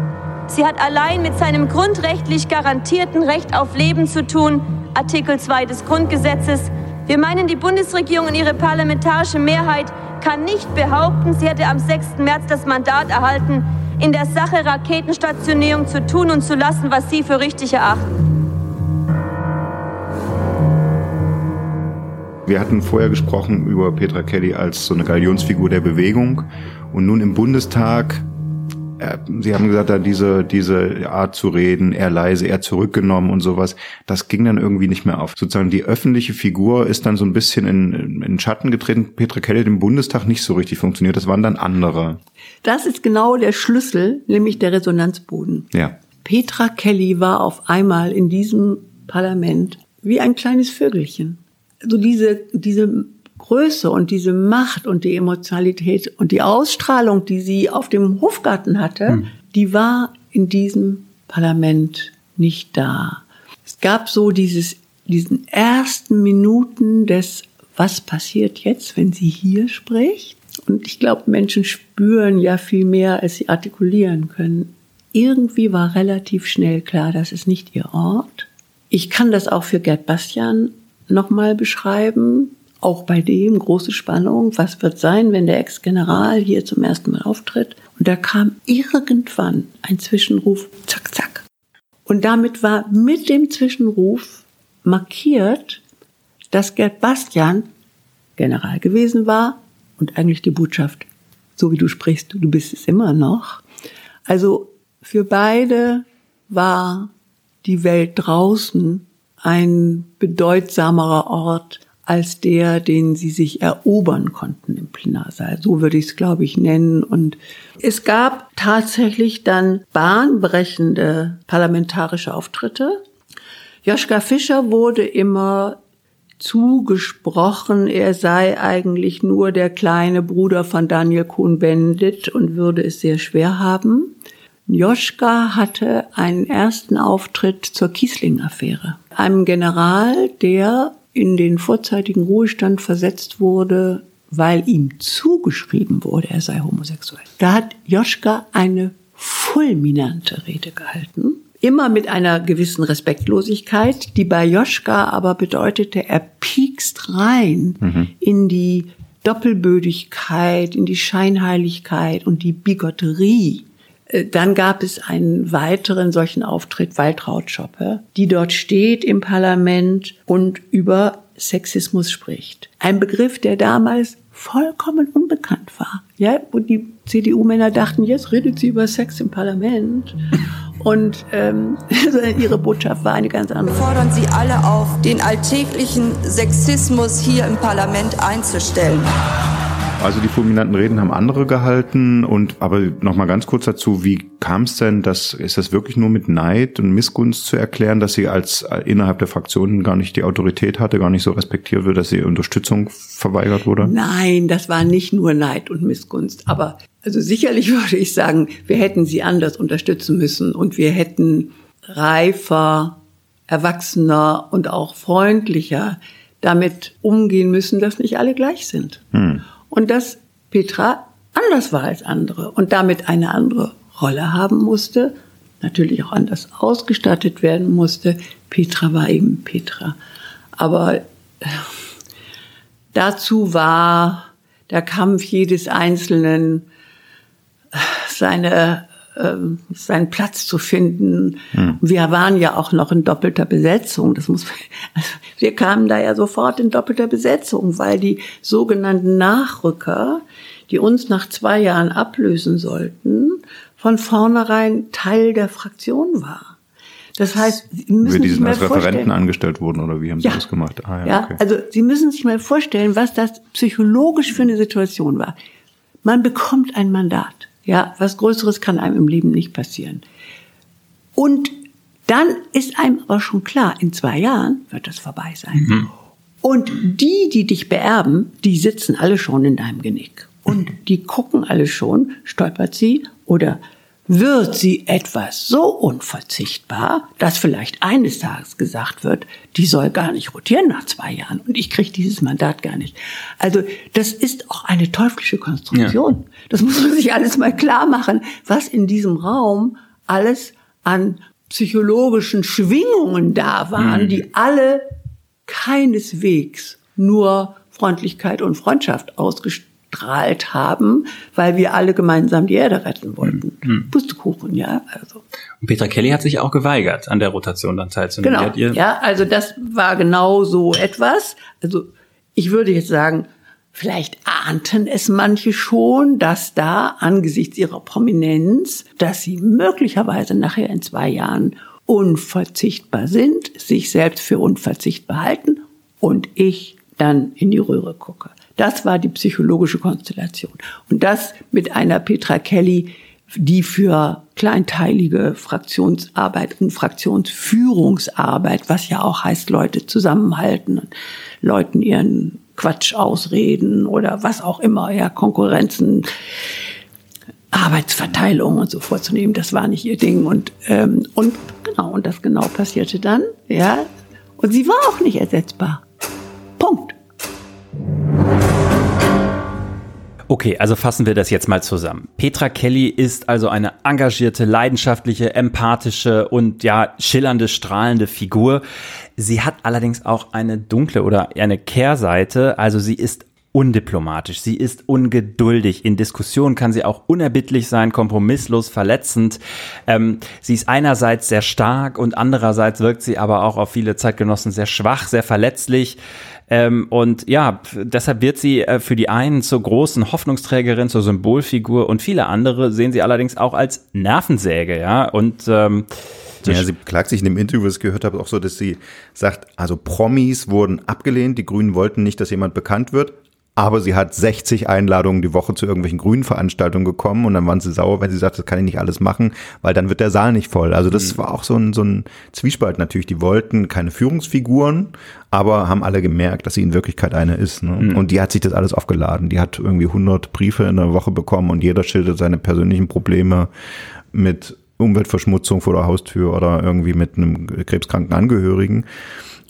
Sie hat allein mit seinem grundrechtlich garantierten Recht auf Leben zu tun, Artikel 2 des Grundgesetzes. Wir meinen, die Bundesregierung und ihre parlamentarische Mehrheit kann nicht behaupten, sie hätte am 6. März das Mandat erhalten, in der Sache Raketenstationierung zu tun und zu lassen, was sie für richtig erachten. Wir hatten vorher gesprochen über Petra Kelly als so eine Galionsfigur der Bewegung und nun im Bundestag äh, Sie haben gesagt, da diese, diese Art zu reden, eher leise, eher zurückgenommen und sowas, das ging dann irgendwie nicht mehr auf. Sozusagen die öffentliche Figur ist dann so ein bisschen in, in Schatten getreten. Petra Kelly hat im Bundestag nicht so richtig funktioniert, das waren dann andere. Das ist genau der Schlüssel, nämlich der Resonanzboden. Ja. Petra Kelly war auf einmal in diesem Parlament wie ein kleines Vögelchen so diese, diese Größe und diese Macht und die Emotionalität und die Ausstrahlung, die sie auf dem Hofgarten hatte, hm. die war in diesem Parlament nicht da. Es gab so dieses, diesen ersten Minuten des, was passiert jetzt, wenn sie hier spricht? Und ich glaube, Menschen spüren ja viel mehr, als sie artikulieren können. Irgendwie war relativ schnell klar, das ist nicht ihr Ort. Ich kann das auch für Gerd Bastian nochmal beschreiben. Auch bei dem große Spannung. Was wird sein, wenn der Ex-General hier zum ersten Mal auftritt? Und da kam irgendwann ein Zwischenruf, zack, zack. Und damit war mit dem Zwischenruf markiert, dass Gerd Bastian General gewesen war und eigentlich die Botschaft, so wie du sprichst, du bist es immer noch. Also für beide war die Welt draußen ein bedeutsamerer Ort als der, den sie sich erobern konnten im Plenarsaal. So würde ich es, glaube ich, nennen. Und es gab tatsächlich dann bahnbrechende parlamentarische Auftritte. Joschka Fischer wurde immer zugesprochen, er sei eigentlich nur der kleine Bruder von Daniel Cohn-Bendit und würde es sehr schwer haben. Joschka hatte einen ersten Auftritt zur Kiesling-Affäre. Einem General, der in den vorzeitigen Ruhestand versetzt wurde, weil ihm zugeschrieben wurde, er sei homosexuell. Da hat Joschka eine fulminante Rede gehalten. Immer mit einer gewissen Respektlosigkeit, die bei Joschka aber bedeutete, er piekst rein mhm. in die Doppelbödigkeit, in die Scheinheiligkeit und die Bigotterie dann gab es einen weiteren solchen Auftritt, Waltraud Schoppe, die dort steht im Parlament und über Sexismus spricht. Ein Begriff, der damals vollkommen unbekannt war. Ja, wo die CDU-Männer dachten, jetzt redet sie über Sex im Parlament. Und ähm, [laughs] ihre Botschaft war eine ganz andere. Fordern Sie alle auf, den alltäglichen Sexismus hier im Parlament einzustellen. Also die fulminanten Reden haben andere gehalten und aber noch mal ganz kurz dazu, wie kam es denn, dass ist das wirklich nur mit Neid und Missgunst zu erklären, dass sie als äh, innerhalb der Fraktionen gar nicht die Autorität hatte, gar nicht so respektiert wird, dass sie Unterstützung verweigert wurde? Nein, das war nicht nur Neid und Missgunst, aber also sicherlich [laughs] würde ich sagen, wir hätten sie anders unterstützen müssen und wir hätten reifer, erwachsener und auch freundlicher damit umgehen müssen, dass nicht alle gleich sind. Hm und dass Petra anders war als andere und damit eine andere Rolle haben musste, natürlich auch anders ausgestattet werden musste. Petra war eben Petra. Aber äh, dazu war der Kampf jedes Einzelnen, äh, seine, seinen Platz zu finden. Hm. Wir waren ja auch noch in doppelter Besetzung. Das muss, [laughs] also wir kamen da ja sofort in doppelter Besetzung, weil die sogenannten Nachrücker, die uns nach zwei Jahren ablösen sollten, von vornherein Teil der Fraktion war. Das heißt, Sie müssen sich mal als Referenten vorstellen, angestellt wurden oder wie haben Sie Ja. das gemacht? Ah, ja, okay. also Sie müssen sich mal vorstellen, was das psychologisch für eine Situation war. Man bekommt ein Mandat. Ja, was Größeres kann einem im Leben nicht passieren. Und dann ist einem aber schon klar, in zwei Jahren wird das vorbei sein. Mhm. Und die, die dich beerben, die sitzen alle schon in deinem Genick. Und die gucken alle schon, stolpert sie oder wird sie etwas so unverzichtbar, dass vielleicht eines Tages gesagt wird, die soll gar nicht rotieren nach zwei Jahren und ich kriege dieses Mandat gar nicht. Also das ist auch eine teuflische Konstruktion. Ja. Das muss man sich alles mal klar machen, was in diesem Raum alles an psychologischen Schwingungen da waren, mhm. die alle keineswegs nur Freundlichkeit und Freundschaft ausgestrahlt gestrahlt haben, weil wir alle gemeinsam die Erde retten wollten. Mhm. Pustekuchen, ja. Also. Und Petra Kelly hat sich auch geweigert, an der Rotation dann teilzunehmen. Genau. Ja, also das war genau so etwas. Also ich würde jetzt sagen, vielleicht ahnten es manche schon, dass da angesichts ihrer Prominenz, dass sie möglicherweise nachher in zwei Jahren unverzichtbar sind, sich selbst für unverzichtbar halten und ich dann in die Röhre gucke. Das war die psychologische Konstellation. Und das mit einer Petra Kelly, die für kleinteilige Fraktionsarbeit und Fraktionsführungsarbeit, was ja auch heißt, Leute zusammenhalten und Leuten ihren Quatsch ausreden oder was auch immer, ja, Konkurrenzen, Arbeitsverteilung und so vorzunehmen, das war nicht ihr Ding. Und, ähm, und genau, und das genau passierte dann, ja. Und sie war auch nicht ersetzbar. Punkt. Okay, also fassen wir das jetzt mal zusammen. Petra Kelly ist also eine engagierte, leidenschaftliche, empathische und ja, schillernde, strahlende Figur. Sie hat allerdings auch eine dunkle oder eine Kehrseite, also sie ist undiplomatisch, sie ist ungeduldig. In Diskussionen kann sie auch unerbittlich sein, kompromisslos, verletzend. Ähm, sie ist einerseits sehr stark und andererseits wirkt sie aber auch auf viele Zeitgenossen sehr schwach, sehr verletzlich. Ähm, und ja, deshalb wird sie äh, für die einen zur großen Hoffnungsträgerin, zur Symbolfigur und viele andere sehen sie allerdings auch als Nervensäge, ja. Und ähm, ja, sie klagt sich in dem Interview, was ich gehört habe, auch so, dass sie sagt, also Promis wurden abgelehnt, die Grünen wollten nicht, dass jemand bekannt wird, aber sie hat 60 Einladungen die Woche zu irgendwelchen grünen Veranstaltungen gekommen und dann waren sie sauer, wenn sie sagt, das kann ich nicht alles machen, weil dann wird der Saal nicht voll. Also das mhm. war auch so ein, so ein Zwiespalt natürlich. Die wollten keine Führungsfiguren, aber haben alle gemerkt, dass sie in Wirklichkeit eine ist. Ne? Mhm. Und die hat sich das alles aufgeladen. Die hat irgendwie 100 Briefe in der Woche bekommen und jeder schildert seine persönlichen Probleme mit Umweltverschmutzung vor der Haustür oder irgendwie mit einem krebskranken Angehörigen.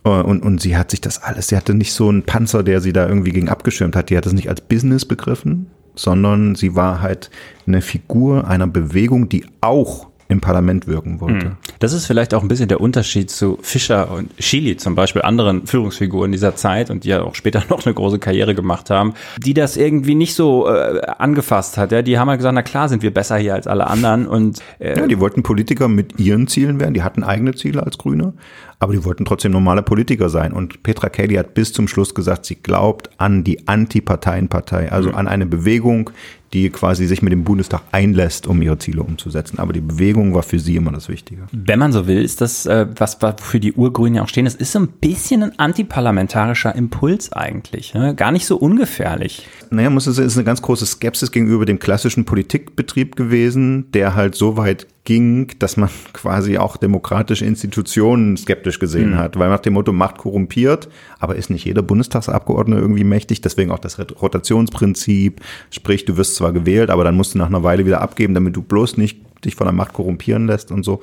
Äh, und, und sie hat sich das alles, sie hatte nicht so einen Panzer, der sie da irgendwie gegen abgeschirmt hat. Die hat das nicht als Business begriffen, sondern sie war halt eine Figur einer Bewegung, die auch im Parlament wirken wollte. Hm. Das ist vielleicht auch ein bisschen der Unterschied zu Fischer und Chili, zum Beispiel anderen Führungsfiguren dieser Zeit und die ja auch später [laughs] noch eine große Karriere gemacht haben, die das irgendwie nicht so äh, angefasst hat. Ja, die haben halt gesagt, na klar sind wir besser hier als alle anderen und äh, ja, die wollten Politiker mit ihren Zielen werden. Die hatten eigene Ziele als Grüne, aber die wollten trotzdem normale Politiker sein. Und Petra Kelly hat bis zum Schluss gesagt, sie glaubt an die Antiparteienpartei, also mhm. an eine Bewegung, die quasi sich mit dem Bundestag einlässt, um ihre Ziele umzusetzen. Aber die Bewegung war für sie immer das Wichtige. Wenn man so will, ist das, äh, was für die Urgrünen ja auch stehen, das ist so ein bisschen ein antiparlamentarischer Impuls eigentlich. Ne? Gar nicht so ungefährlich. Naja, muss es ist eine ganz große Skepsis gegenüber dem klassischen Politikbetrieb gewesen, der halt so weit ging, dass man [laughs] quasi auch demokratische Institutionen skeptisch gesehen mhm. hat, weil nach dem Motto Macht korrumpiert, aber ist nicht jeder Bundestagsabgeordnete irgendwie mächtig, deswegen auch das Rotationsprinzip, sprich, du wirst zwar gewählt, aber dann musst du nach einer Weile wieder abgeben, damit du bloß nicht dich von der Macht korrumpieren lässt und so.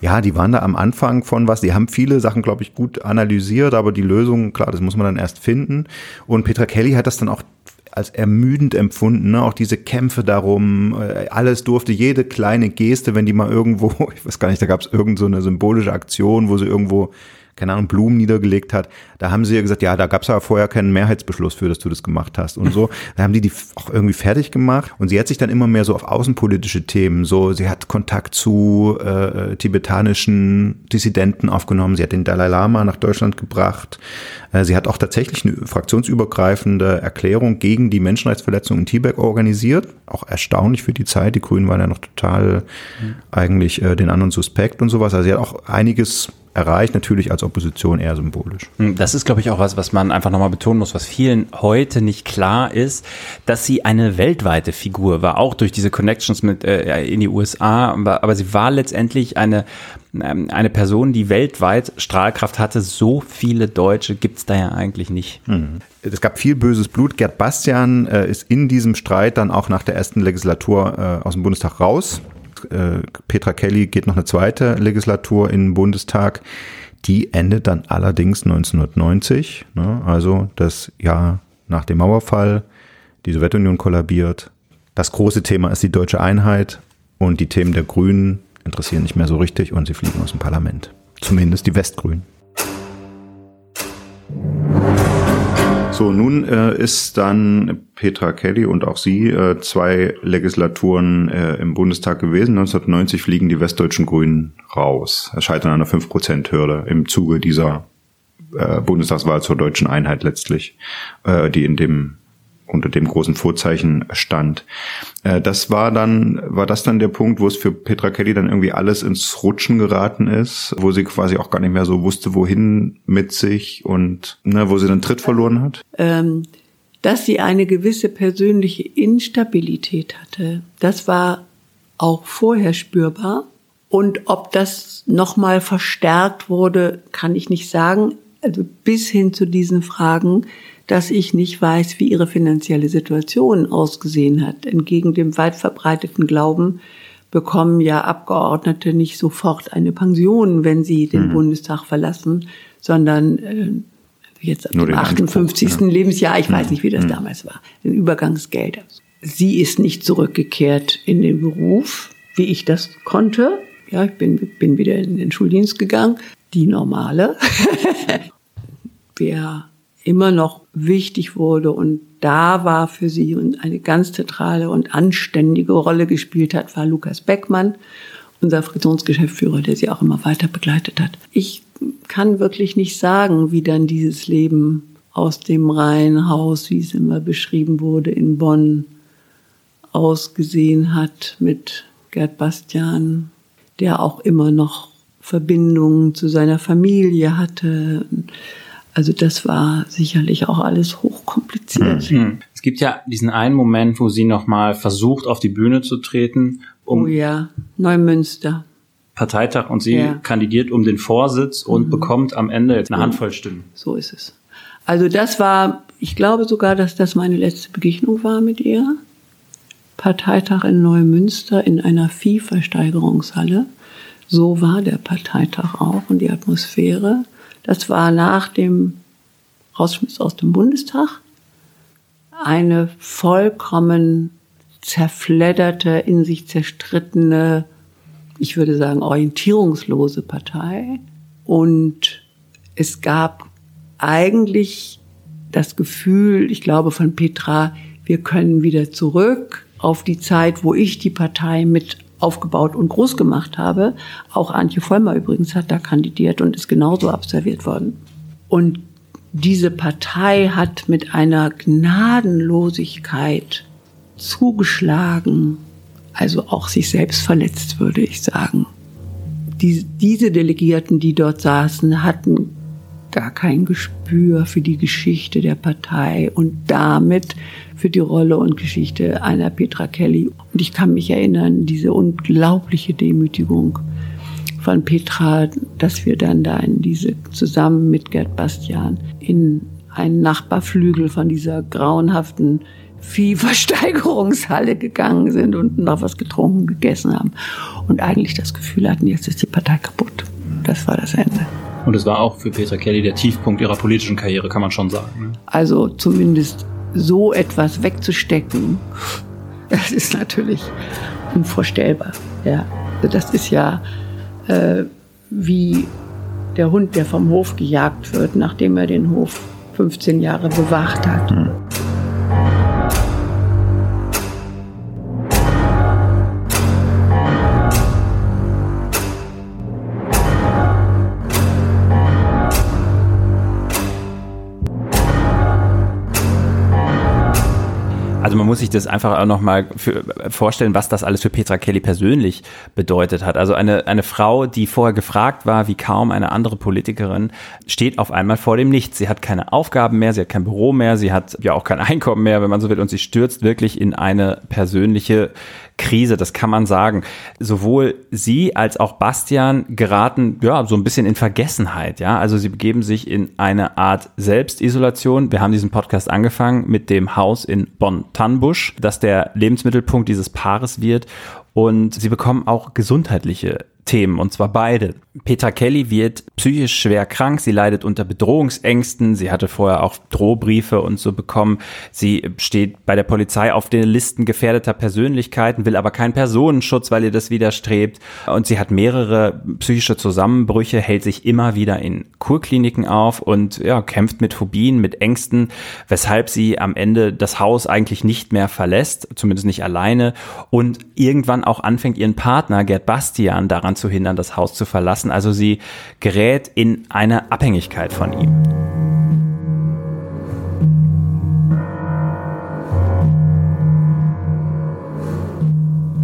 Ja, die waren da am Anfang von was. Die haben viele Sachen, glaube ich, gut analysiert, aber die Lösung, klar, das muss man dann erst finden. Und Petra Kelly hat das dann auch als ermüdend empfunden, ne? auch diese Kämpfe darum, äh, alles durfte, jede kleine Geste, wenn die mal irgendwo, [laughs] ich weiß gar nicht, da gab es irgend so eine symbolische Aktion, wo sie irgendwo keine Ahnung, Blumen niedergelegt hat, da haben sie ja gesagt, ja, da gab es ja vorher keinen Mehrheitsbeschluss für, dass du das gemacht hast und so. [laughs] Da haben die die auch irgendwie fertig gemacht und sie hat sich dann immer mehr so auf außenpolitische Themen, so, sie hat Kontakt zu äh, tibetanischen Dissidenten aufgenommen, sie hat den Dalai Lama nach Deutschland gebracht, äh, sie hat auch tatsächlich eine fraktionsübergreifende Erklärung gegen die Menschenrechtsverletzungen in Tibet organisiert, auch erstaunlich für die Zeit, die Grünen waren ja noch total mhm. eigentlich äh, den anderen suspekt und sowas, also sie hat auch einiges erreicht, natürlich als Opposition eher symbolisch. Hm, das ist, glaube ich, auch was, was man einfach nochmal betonen muss, was vielen heute nicht klar ist, dass sie eine weltweite Figur war, auch durch diese Connections mit äh, in die USA, aber, sie war letztendlich eine ähm, eine Person, die weltweit Strahlkraft hatte. So viele Deutsche gibt's da ja eigentlich nicht. Mhm. Es gab viel böses Blut. Gerd Bastian äh, ist in diesem Streit dann auch nach der ersten Legislatur äh, aus dem Bundestag raus. Äh, Petra Kelly geht noch eine zweite Legislatur in den Bundestag. Die endet dann allerdings 1990, ne? also das Jahr nach dem Mauerfall. Die Sowjetunion kollabiert. Das große Thema ist die deutsche Einheit und die Themen der Grünen interessieren nicht mehr so richtig und sie fliegen aus dem Parlament. Zumindest die Westgrünen. So, nun äh, ist dann Petra Kelly und auch sie äh, zwei Legislaturen äh, im Bundestag gewesen. 1990 fliegen die westdeutschen Grünen raus. Es scheitern an einer 5%-Hürde im Zuge dieser äh, Bundestagswahl zur deutschen Einheit letztlich, äh, die in dem unter dem großen Vorzeichen stand. Äh, das war dann, war das dann der Punkt, wo es für Petra Kelly dann irgendwie alles ins Rutschen geraten ist, wo sie quasi auch gar nicht mehr so wusste, wohin mit sich und ne, wo sie dann Tritt verloren hat? Ähm, dass sie eine gewisse persönliche Instabilität hatte, das war auch vorher spürbar. Und ob das nochmal verstärkt wurde, kann ich nicht sagen. Also bis hin zu diesen Fragen, dass ich nicht weiß, wie ihre finanzielle Situation ausgesehen hat. Entgegen dem weit verbreiteten Glauben bekommen ja Abgeordnete nicht sofort eine Pension, wenn sie den mhm. Bundestag verlassen, sondern äh, jetzt ab dem 58. Anspruch, ja. Lebensjahr, ich mhm. weiß nicht, wie das mhm. damals war, ein Übergangsgeld. Sie ist nicht zurückgekehrt in den Beruf, wie ich das konnte. Ja, ich bin, bin wieder in den Schuldienst gegangen. Die normale. [laughs] Wir immer noch wichtig wurde und da war für sie und eine ganz zentrale und anständige Rolle gespielt hat, war Lukas Beckmann, unser Fraktionsgeschäftsführer, der sie auch immer weiter begleitet hat. Ich kann wirklich nicht sagen, wie dann dieses Leben aus dem Reihenhaus, wie es immer beschrieben wurde, in Bonn ausgesehen hat mit Gerd Bastian, der auch immer noch Verbindungen zu seiner Familie hatte. Also das war sicherlich auch alles hochkompliziert. Mhm. Es gibt ja diesen einen Moment, wo sie nochmal versucht, auf die Bühne zu treten. Um oh ja, Neumünster. Parteitag und sie ja. kandidiert um den Vorsitz und mhm. bekommt am Ende jetzt eine. Handvoll Stimmen. So ist es. Also das war, ich glaube sogar, dass das meine letzte Begegnung war mit ihr. Parteitag in Neumünster in einer Viehversteigerungshalle. So war der Parteitag auch und die Atmosphäre. Das war nach dem Rausschmiss aus dem Bundestag eine vollkommen zerfledderte, in sich zerstrittene, ich würde sagen, orientierungslose Partei. Und es gab eigentlich das Gefühl, ich glaube von Petra, wir können wieder zurück auf die Zeit, wo ich die Partei mit aufgebaut und groß gemacht habe. Auch Antje Vollmer übrigens hat da kandidiert und ist genauso absolviert worden. Und diese Partei hat mit einer Gnadenlosigkeit zugeschlagen, also auch sich selbst verletzt, würde ich sagen. Die, diese Delegierten, die dort saßen, hatten gar kein Gespür für die Geschichte der Partei und damit für die Rolle und Geschichte einer Petra Kelly. Und ich kann mich erinnern, diese unglaubliche Demütigung von Petra, dass wir dann da in diese, zusammen mit Gerd Bastian, in einen Nachbarflügel von dieser grauenhaften Viehversteigerungshalle gegangen sind und noch was getrunken, gegessen haben. Und eigentlich das Gefühl hatten, jetzt ist die Partei kaputt. Das war das Ende. Und es war auch für Petra Kelly der Tiefpunkt ihrer politischen Karriere, kann man schon sagen. Ne? Also zumindest so etwas wegzustecken, [laughs] das ist natürlich unvorstellbar. Ja, also das ist ja äh, wie der Hund, der vom Hof gejagt wird, nachdem er den Hof 15 Jahre bewacht hat. Mhm. Also man muss sich das einfach auch nochmal vorstellen, was das alles für Petra Kelly persönlich bedeutet hat. Also eine, eine Frau, die vorher gefragt war, wie kaum eine andere Politikerin, steht auf einmal vor dem Nichts. Sie hat keine Aufgaben mehr, sie hat kein Büro mehr, sie hat ja auch kein Einkommen mehr, wenn man so will, und sie stürzt wirklich in eine persönliche Krise, das kann man sagen. Sowohl sie als auch Bastian geraten ja so ein bisschen in Vergessenheit, ja. Also sie begeben sich in eine Art Selbstisolation. Wir haben diesen Podcast angefangen mit dem Haus in Bonn-Tannbusch, das der Lebensmittelpunkt dieses Paares wird. Und sie bekommen auch gesundheitliche Themen, und zwar beide. Petra Kelly wird psychisch schwer krank, sie leidet unter Bedrohungsängsten, sie hatte vorher auch Drohbriefe und so bekommen. Sie steht bei der Polizei auf den Listen gefährdeter Persönlichkeiten, will aber keinen Personenschutz, weil ihr das widerstrebt. Und sie hat mehrere psychische Zusammenbrüche, hält sich immer wieder in Kurkliniken auf und ja, kämpft mit Phobien, mit Ängsten, weshalb sie am Ende das Haus eigentlich nicht mehr verlässt, zumindest nicht alleine und irgendwann auch anfängt, ihren Partner Gerd Bastian daran daran zu hindern, das Haus zu verlassen. Also sie gerät in eine Abhängigkeit von ihm.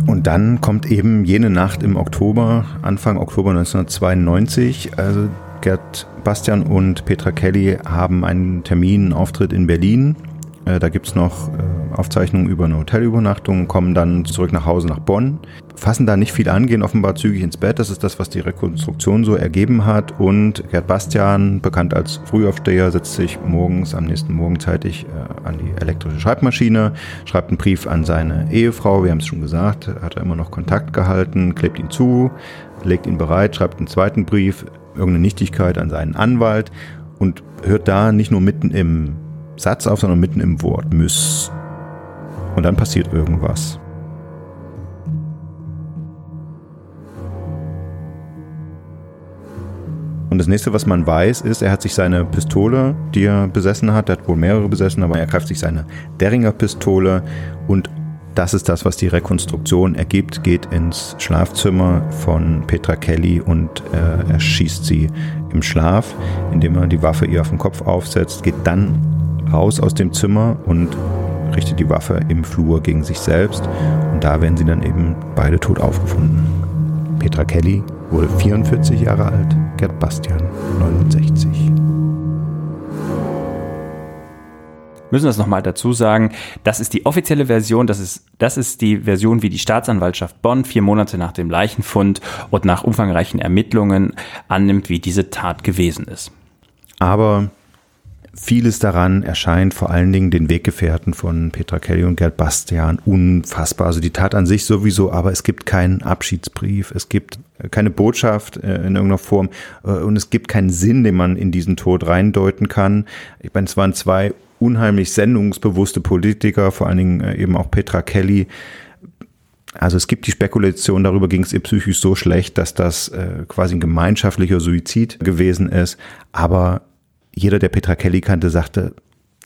Und dann kommt eben jene Nacht im Oktober, Anfang Oktober 1992. Also Gerd Bastian und Petra Kelly haben einen Termin, einen Auftritt in Berlin. Äh, da gibt es noch äh, Aufzeichnungen über eine Hotelübernachtung, kommen dann zurück nach Hause nach Bonn fassen da nicht viel an, gehen offenbar zügig ins Bett. Das ist das, was die Rekonstruktion so ergeben hat. Und Gerd Bastian, bekannt als Frühaufsteher, setzt sich morgens, am nächsten Morgen zeitig äh, an die elektrische Schreibmaschine, schreibt einen Brief an seine Ehefrau, wir haben es schon gesagt, hat er immer noch Kontakt gehalten, klebt ihn zu, legt ihn bereit, schreibt einen zweiten Brief, irgendeine Nichtigkeit an seinen Anwalt und hört da nicht nur mitten im Satz auf, sondern mitten im Wort, müss. Und dann passiert irgendwas. Und das nächste, was man weiß, ist, er hat sich seine Pistole, die er besessen hat, er hat wohl mehrere besessen, aber er greift sich seine Derringer Pistole und das ist das, was die Rekonstruktion ergibt, geht ins Schlafzimmer von Petra Kelly und äh, er schießt sie im Schlaf, indem er die Waffe ihr auf den Kopf aufsetzt, geht dann raus aus dem Zimmer und richtet die Waffe im Flur gegen sich selbst und da werden sie dann eben beide tot aufgefunden. Petra Kelly wurde 44 Jahre alt, Gerd Bastian 69. Müssen das nochmal dazu sagen, das ist die offizielle Version, das ist, das ist die Version, wie die Staatsanwaltschaft Bonn vier Monate nach dem Leichenfund und nach umfangreichen Ermittlungen annimmt, wie diese Tat gewesen ist. Aber Vieles daran erscheint vor allen Dingen den Weggefährten von Petra Kelly und Gerd Bastian unfassbar. Also die Tat an sich sowieso, aber es gibt keinen Abschiedsbrief, es gibt keine Botschaft äh, in irgendeiner Form äh, und es gibt keinen Sinn, den man in diesen Tod reindeuten kann. Ich meine, es waren zwei unheimlich sendungsbewusste Politiker, vor allen Dingen äh, eben auch Petra Kelly. Also es gibt die Spekulation, darüber ging es ihr psychisch so schlecht, dass das quasi ein gemeinschaftlicher Suizid gewesen ist. Aber jeder, der Petra Kelly kannte, sagte,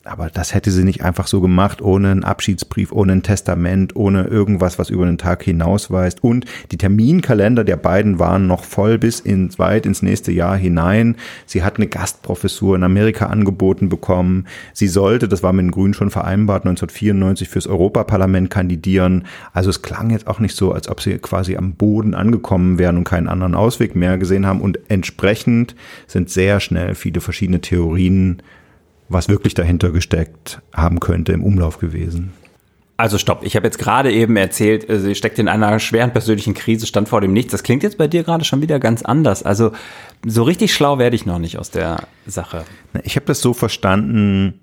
aber das hätte sie nicht einfach so gemacht, ohne einen Abschiedsbrief, ohne ein Testament, ohne irgendwas, was über den Tag hinausweist. Und die Terminkalender der beiden waren noch voll bis ins, weit ins nächste Jahr hinein. Sie hat eine Gastprofessur in Amerika angeboten bekommen. Sie sollte, das war mit den Grünen schon vereinbart, 1994 fürs Europaparlament kandidieren. Also es klang jetzt auch nicht so, als ob sie quasi am Boden angekommen wären und keinen anderen Ausweg mehr gesehen haben. Und entsprechend sind sehr schnell viele verschiedene Theorien was wirklich dahinter gesteckt haben könnte, im Umlauf gewesen. Also stopp, ich habe jetzt gerade eben erzählt, äh, sie steckt in einer schweren persönlichen Krise, stand vor dem Nichts. Das klingt jetzt bei dir gerade schon wieder ganz anders. Also so richtig schlau werde ich noch nicht aus der Sache. Ich habe das so verstanden,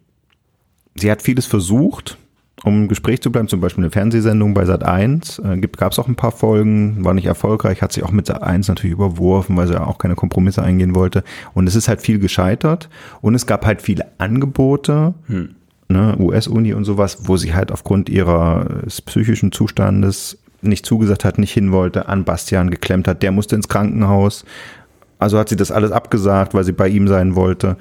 sie hat vieles versucht, um im Gespräch zu bleiben, zum Beispiel eine Fernsehsendung bei Sat 1, äh, gab es auch ein paar Folgen, war nicht erfolgreich, hat sich auch mit Sat 1 natürlich überworfen, weil sie auch keine Kompromisse eingehen wollte. Und es ist halt viel gescheitert und es gab halt viele Angebote, hm. ne, US-Uni und sowas, wo sie halt aufgrund ihres psychischen Zustandes nicht zugesagt hat, nicht hin wollte, an Bastian geklemmt hat, der musste ins Krankenhaus. Also hat sie das alles abgesagt, weil sie bei ihm sein wollte.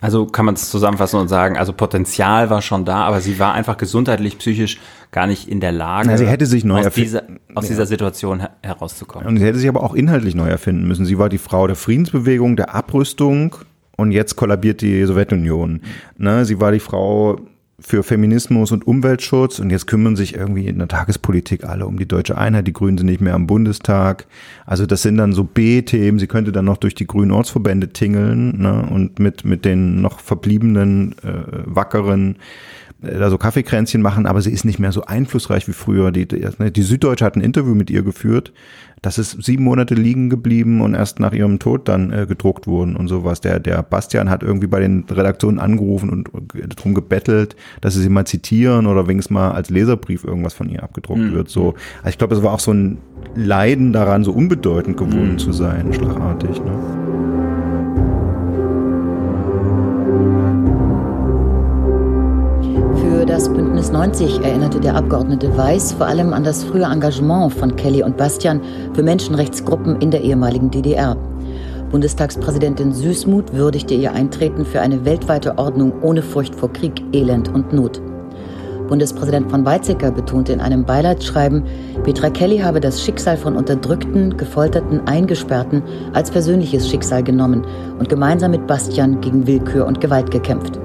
Also kann man es zusammenfassen und sagen, also Potenzial war schon da, aber sie war einfach gesundheitlich, psychisch gar nicht in der Lage, Na, sie hätte sich neu aus, dieser, aus ja. dieser Situation her herauszukommen. Und sie hätte sich aber auch inhaltlich neu erfinden müssen. Sie war die Frau der Friedensbewegung, der Abrüstung und jetzt kollabiert die Sowjetunion. Ne, sie war die Frau für Feminismus und Umweltschutz und jetzt kümmern sich irgendwie in der Tagespolitik alle um die deutsche Einheit. Die Grünen sind nicht mehr am Bundestag. Also das sind dann so B-Themen. Sie könnte dann noch durch die grünen Ortsverbände tingeln ne? und mit, mit den noch verbliebenen äh, wackeren da so Kaffeekränzchen machen, aber sie ist nicht mehr so einflussreich wie früher. Die, die, die Süddeutsche hat ein Interview mit ihr geführt. Das ist sieben Monate liegen geblieben und erst nach ihrem Tod dann äh, gedruckt wurden und sowas. Der, der Bastian hat irgendwie bei den Redaktionen angerufen und darum gebettelt, dass sie sie mal zitieren oder wenigstens mal als Leserbrief irgendwas von ihr abgedruckt mhm. wird. So, also ich glaube, es war auch so ein Leiden daran, so unbedeutend geworden mhm. zu sein, schlagartig. Ne? Das Bündnis 90 erinnerte der Abgeordnete Weiß vor allem an das frühe Engagement von Kelly und Bastian für Menschenrechtsgruppen in der ehemaligen DDR. Bundestagspräsidentin Süßmuth würdigte ihr Eintreten für eine weltweite Ordnung ohne Furcht vor Krieg, Elend und Not. Bundespräsident von Weizsäcker betonte in einem Beileidsschreiben, Petra Kelly habe das Schicksal von Unterdrückten, Gefolterten, Eingesperrten als persönliches Schicksal genommen und gemeinsam mit Bastian gegen Willkür und Gewalt gekämpft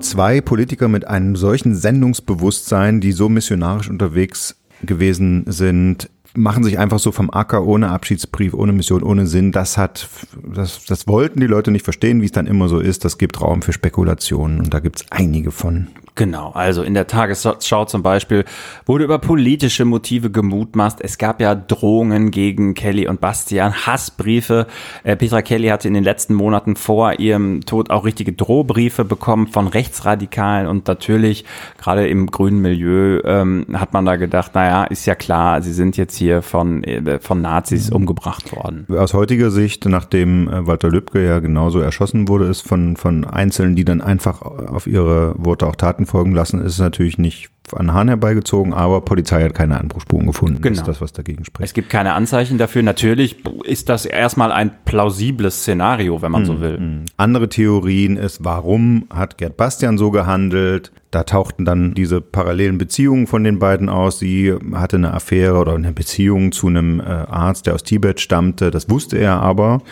zwei Politiker mit einem solchen Sendungsbewusstsein, die so missionarisch unterwegs gewesen sind, machen sich einfach so vom Acker ohne Abschiedsbrief, ohne Mission, ohne Sinn. Das hat, das, das wollten die Leute nicht verstehen, wie es dann immer so ist. Das gibt Raum für Spekulationen und da gibt es einige von. Genau, also in der Tagesschau zum Beispiel wurde über politische Motive gemutmaßt. Es gab ja Drohungen gegen Kelly und Bastian, Hassbriefe. Äh, Petra Kelly hatte in den letzten Monaten vor ihrem Tod auch richtige Drohbriefe bekommen von Rechtsradikalen und natürlich gerade im grünen Milieu ähm, hat man da gedacht, naja, ist ja klar, sie sind jetzt hier von, äh, von Nazis mhm. umgebracht worden. Aus heutiger Sicht, nachdem äh, Walter Lübcke ja genauso erschossen wurde, ist von, von Einzelnen, die dann einfach auf ihre Worte auch Taten folgen lassen, ist natürlich nicht an Hahn herbeigezogen, aber Polizei hat keine Anbruchspuren gefunden. Genau. Das ist das, was dagegen spricht. Es gibt keine Anzeichen dafür. Natürlich ist das erstmal ein plausibles Szenario, wenn man hm, so will. Hm. Andere Theorien ist, warum hat Gerd Bastian so gehandelt? Da tauchten dann diese parallelen Beziehungen von den beiden aus. Sie hatte eine Affäre oder eine Beziehung zu einem äh, Arzt, der aus Tibet stammte. Das wusste er aber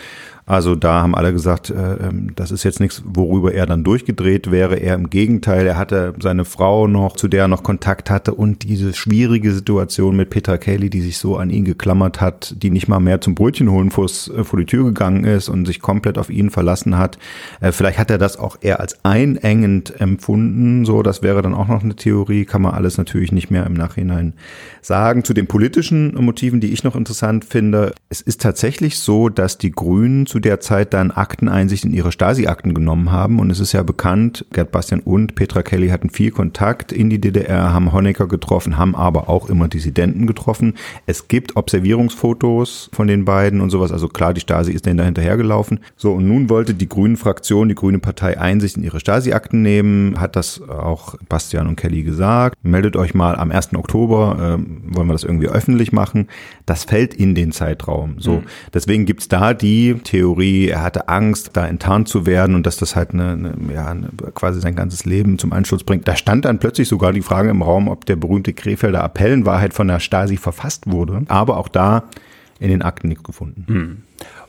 also da haben alle gesagt, äh, ähm, das ist jetzt nichts, worüber er dann durchgedreht wäre. Er im Gegenteil, er hatte seine Frau noch, zu der er noch Kontakt hatte und diese schwierige Situation mit Petra Kelly, die sich so an ihn geklammert hat, die nicht mal mehr zum Brötchen holen vor, äh, vor die Tür gegangen ist und sich komplett auf ihn verlassen hat. Äh, vielleicht hat er das auch eher als einengend empfunden. So, das wäre dann auch noch eine Theorie. Kann man alles natürlich nicht mehr im Nachhinein sagen. Zu den politischen Motiven, die ich noch interessant finde. Es ist tatsächlich so, dass die Grünen zu zu der Zeit dann Akteneinsicht in ihre Stasi-Akten genommen haben. Und es ist ja bekannt, Gerd Bastian und Petra Kelly hatten viel Kontakt in die DDR, haben Honecker getroffen, haben aber auch immer Dissidenten getroffen. Es gibt Observierungsfotos von den beiden und sowas. Also klar, die Stasi ist denen da hinterhergelaufen. So, und nun wollte die Grünen-Fraktion, die Grüne Partei Einsicht in ihre Stasi-Akten nehmen, hat das auch Bastian und Kelly gesagt. Meldet euch mal am 1. Oktober, äh, wollen wir das irgendwie öffentlich machen. Das fällt in den Zeitraum. So, mhm. deswegen gibt's da die Theorie, Theorie, er hatte Angst, da enttarnt zu werden und dass das halt eine, eine, ja, eine, quasi sein ganzes Leben zum Einsturz bringt. Da stand dann plötzlich sogar die Frage im Raum, ob der berühmte Krefelder Appell in Wahrheit von der Stasi verfasst wurde. Aber auch da in den Akten nichts gefunden. Hm.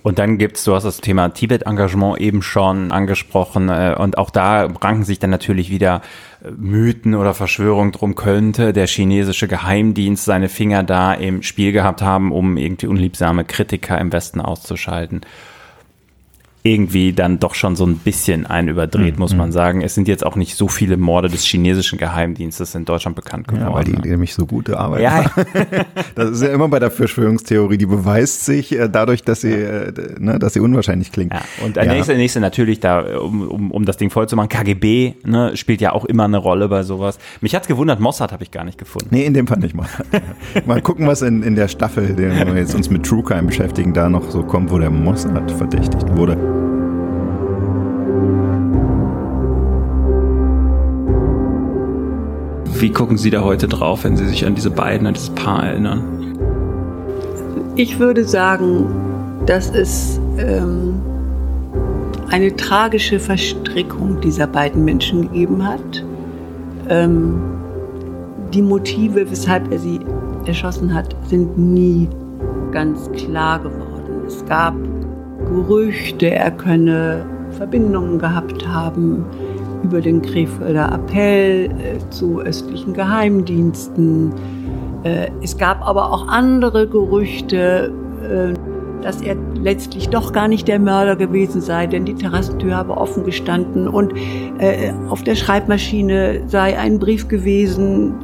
Und dann gibt's, du hast das Thema Tibet-Engagement eben schon angesprochen, äh, und auch da ranken sich dann natürlich wieder äh, Mythen oder Verschwörungen drum, könnte der chinesische Geheimdienst seine Finger da im Spiel gehabt haben, um irgendwie unliebsame Kritiker im Westen auszuschalten irgendwie dann doch schon so ein bisschen ein überdreht, mhm. muss man sagen. Es sind jetzt auch nicht so viele Morde des chinesischen Geheimdienstes in Deutschland bekannt geworden. Ja, weil die nämlich so gute Arbeit ja. machen. [laughs] Das ist ja immer bei der Verschwörungstheorie, die beweist sich äh, dadurch, dass sie, äh, ne, dass sie unwahrscheinlich klingt. Ja. Und der ja. nächste, nächste natürlich da, um, um, um das Ding voll zu machen, KGB ne, spielt ja auch immer eine Rolle bei sowas. Mich hat's gewundert, Mossad habe ich gar nicht gefunden. Nee, in dem Fall nicht Mossad. [laughs] Mal gucken, was in, in der Staffel, den wir jetzt uns mit True Crime beschäftigen, da noch so kommt, wo der Mossad verdächtigt wurde. Wie gucken Sie da heute drauf, wenn Sie sich an diese beiden, an dieses Paar erinnern? Ich würde sagen, dass es ähm, eine tragische Verstrickung dieser beiden Menschen gegeben hat. Ähm, die Motive, weshalb er sie erschossen hat, sind nie ganz klar geworden. Es gab Gerüchte, er könne Verbindungen gehabt haben über den Krefelder Appell äh, zu östlichen Geheimdiensten. Äh, es gab aber auch andere Gerüchte, äh, dass er letztlich doch gar nicht der Mörder gewesen sei, denn die Terrassentür habe offen gestanden und äh, auf der Schreibmaschine sei ein Brief gewesen,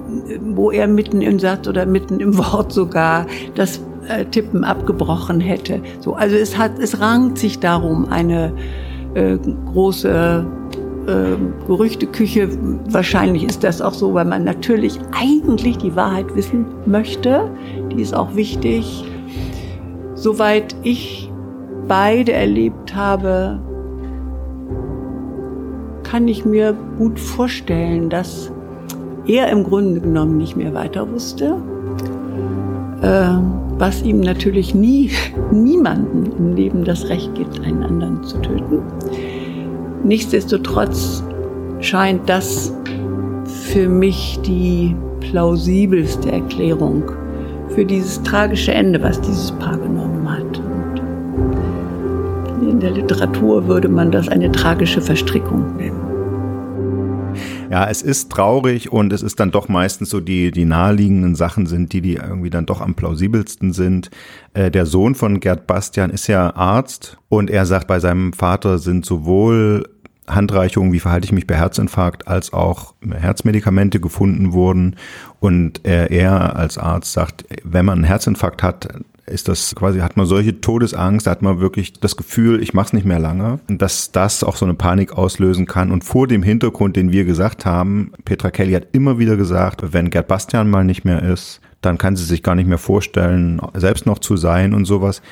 wo er mitten im Satz oder mitten im Wort sogar das äh, Tippen abgebrochen hätte. So, also es hat, es rankt sich darum eine äh, große äh, Gerüchteküche. Wahrscheinlich ist das auch so, weil man natürlich eigentlich die Wahrheit wissen möchte. Die ist auch wichtig. Soweit ich beide erlebt habe, kann ich mir gut vorstellen, dass er im Grunde genommen nicht mehr weiter wusste, äh, was ihm natürlich nie, [laughs] niemanden im Leben das Recht gibt, einen anderen zu töten. Nichtsdestotrotz scheint das für mich die plausibelste Erklärung für dieses tragische Ende, was dieses Paar genommen hat. Und in der Literatur würde man das eine tragische Verstrickung nennen. Ja, es ist traurig und es ist dann doch meistens so die, die naheliegenden Sachen sind, die, die irgendwie dann doch am plausibelsten sind. Äh, der Sohn von Gerd Bastian ist ja Arzt und er sagt, bei seinem Vater sind sowohl Handreichungen, wie verhalte ich mich bei Herzinfarkt, als auch Herzmedikamente gefunden wurden. Und er, als Arzt sagt, wenn man einen Herzinfarkt hat, ist das quasi, hat man solche Todesangst, hat man wirklich das Gefühl, ich mach's nicht mehr lange, dass das auch so eine Panik auslösen kann. Und vor dem Hintergrund, den wir gesagt haben, Petra Kelly hat immer wieder gesagt, wenn Gerd Bastian mal nicht mehr ist, dann kann sie sich gar nicht mehr vorstellen, selbst noch zu sein und sowas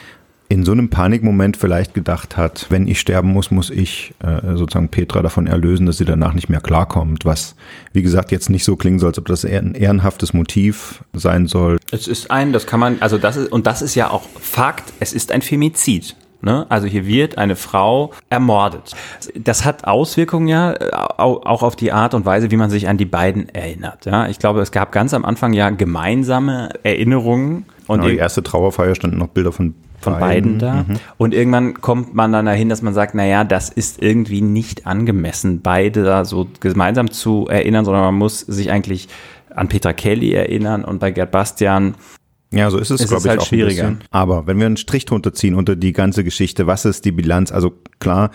in so einem Panikmoment vielleicht gedacht hat, wenn ich sterben muss, muss ich äh, sozusagen Petra davon erlösen, dass sie danach nicht mehr klarkommt. Was, wie gesagt, jetzt nicht so klingen soll, als ob das ein ehrenhaftes Motiv sein soll. Es ist ein, das kann man, also das ist, und das ist ja auch Fakt, es ist ein Femizid. Ne? Also hier wird eine Frau ermordet. Das hat Auswirkungen ja äh, auch auf die Art und Weise, wie man sich an die beiden erinnert. Ja? Ich glaube, es gab ganz am Anfang ja gemeinsame Erinnerungen. Und genau, die erste Trauerfeier standen noch Bilder von von beiden, beiden da. Mhm. Und irgendwann kommt man dann dahin, dass man sagt, naja, das ist irgendwie nicht angemessen, beide da so gemeinsam zu erinnern, sondern man muss sich eigentlich an Peter Kelly erinnern und bei Gerd Bastian ja, so ist es, glaube ich, halt auch schwieriger. Ein bisschen. Aber wenn wir einen Strich drunter ziehen unter die ganze Geschichte, was ist die Bilanz? Also klar,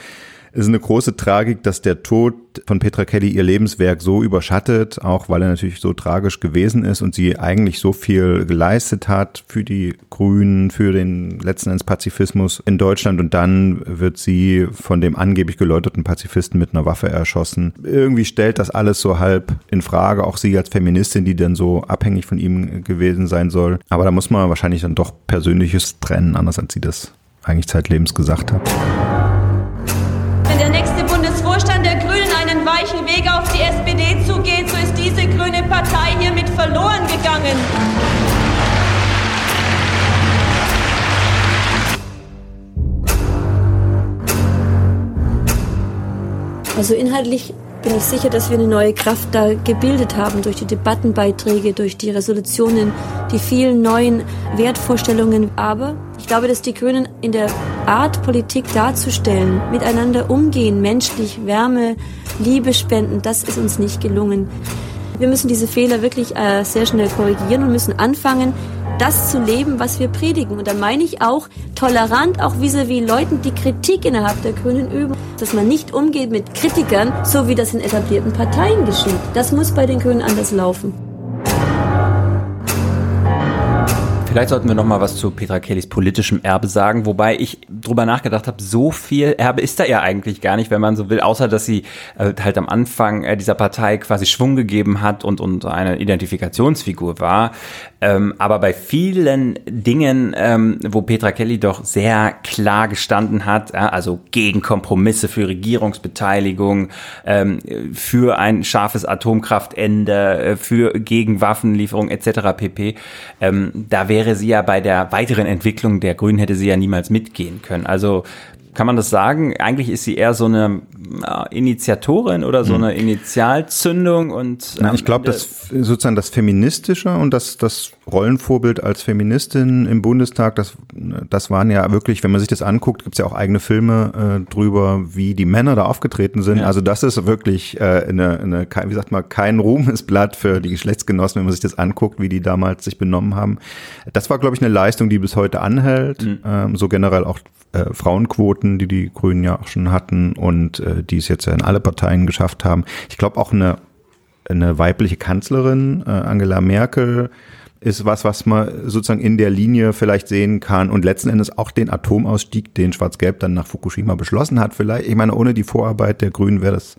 es ist eine große Tragik, dass der Tod von Petra Kelly ihr Lebenswerk so überschattet, auch weil er natürlich so tragisch gewesen ist und sie eigentlich so viel geleistet hat für die Grünen, für den letzten Endes Pazifismus in Deutschland und dann wird sie von dem angeblich geläuterten Pazifisten mit einer Waffe erschossen. Irgendwie stellt das alles so halb in Frage, auch sie als Feministin, die dann so abhängig von ihm gewesen sein soll. Aber da muss man wahrscheinlich dann doch Persönliches trennen, anders als sie das eigentlich zeitlebens gesagt hat. Einen weichen Weg auf die SPD zugeht, so ist diese grüne Partei hiermit verloren gegangen. Also inhaltlich bin ich sicher, dass wir eine neue Kraft da gebildet haben durch die Debattenbeiträge, durch die Resolutionen, die vielen neuen Wertvorstellungen. Aber ich glaube, dass die Grünen in der Art, Politik darzustellen, miteinander umgehen, menschlich Wärme, Liebe spenden, das ist uns nicht gelungen. Wir müssen diese Fehler wirklich äh, sehr schnell korrigieren und müssen anfangen, das zu leben, was wir predigen. Und da meine ich auch tolerant, auch vis-à-vis -vis Leuten, die Kritik innerhalb der Grünen üben, dass man nicht umgeht mit Kritikern, so wie das in etablierten Parteien geschieht. Das muss bei den Grünen anders laufen. Vielleicht sollten wir noch mal was zu Petra Kellys politischem Erbe sagen, wobei ich drüber nachgedacht habe, so viel Erbe ist da ja eigentlich gar nicht, wenn man so will, außer dass sie äh, halt am Anfang äh, dieser Partei quasi Schwung gegeben hat und, und eine Identifikationsfigur war. Ähm, aber bei vielen Dingen, ähm, wo Petra Kelly doch sehr klar gestanden hat, ja, also gegen Kompromisse für Regierungsbeteiligung, ähm, für ein scharfes Atomkraftende, äh, für gegen Waffenlieferung etc. pp. Ähm, da wäre sie ja bei der weiteren Entwicklung der Grünen hätte sie ja niemals mitgehen können. Also Kann man das sagen? Eigentlich ist sie eher so eine äh, Initiatorin oder so hm. eine Initialzündung und. Na, ich glaube, dass sozusagen das Feministische und das, das Rollenvorbild als Feministin im Bundestag, das, das waren ja wirklich, wenn man sich das anguckt, gibt es ja auch eigene Filme äh, drüber, wie die Männer da aufgetreten sind. Ja. Also das ist wirklich äh, eine, eine, wie sagt man, kein Ruhmesblatt für die Geschlechtsgenossen, wenn man sich das anguckt, wie die damals sich benommen haben. Das war, glaube ich, eine Leistung, die bis heute anhält. Mhm. Ähm, so generell auch äh, Frauenquoten, die die Grünen ja auch schon hatten und äh, die es jetzt in alle Parteien geschafft haben. Ich glaube auch eine, eine weibliche Kanzlerin, äh, Angela Merkel, ist was, was man sozusagen in der Linie vielleicht sehen kann und letzten Endes auch den Atomausstieg, den Schwarz-Gelb dann nach Fukushima beschlossen hat. Vielleicht, ich meine, ohne die Vorarbeit der Grünen wäre das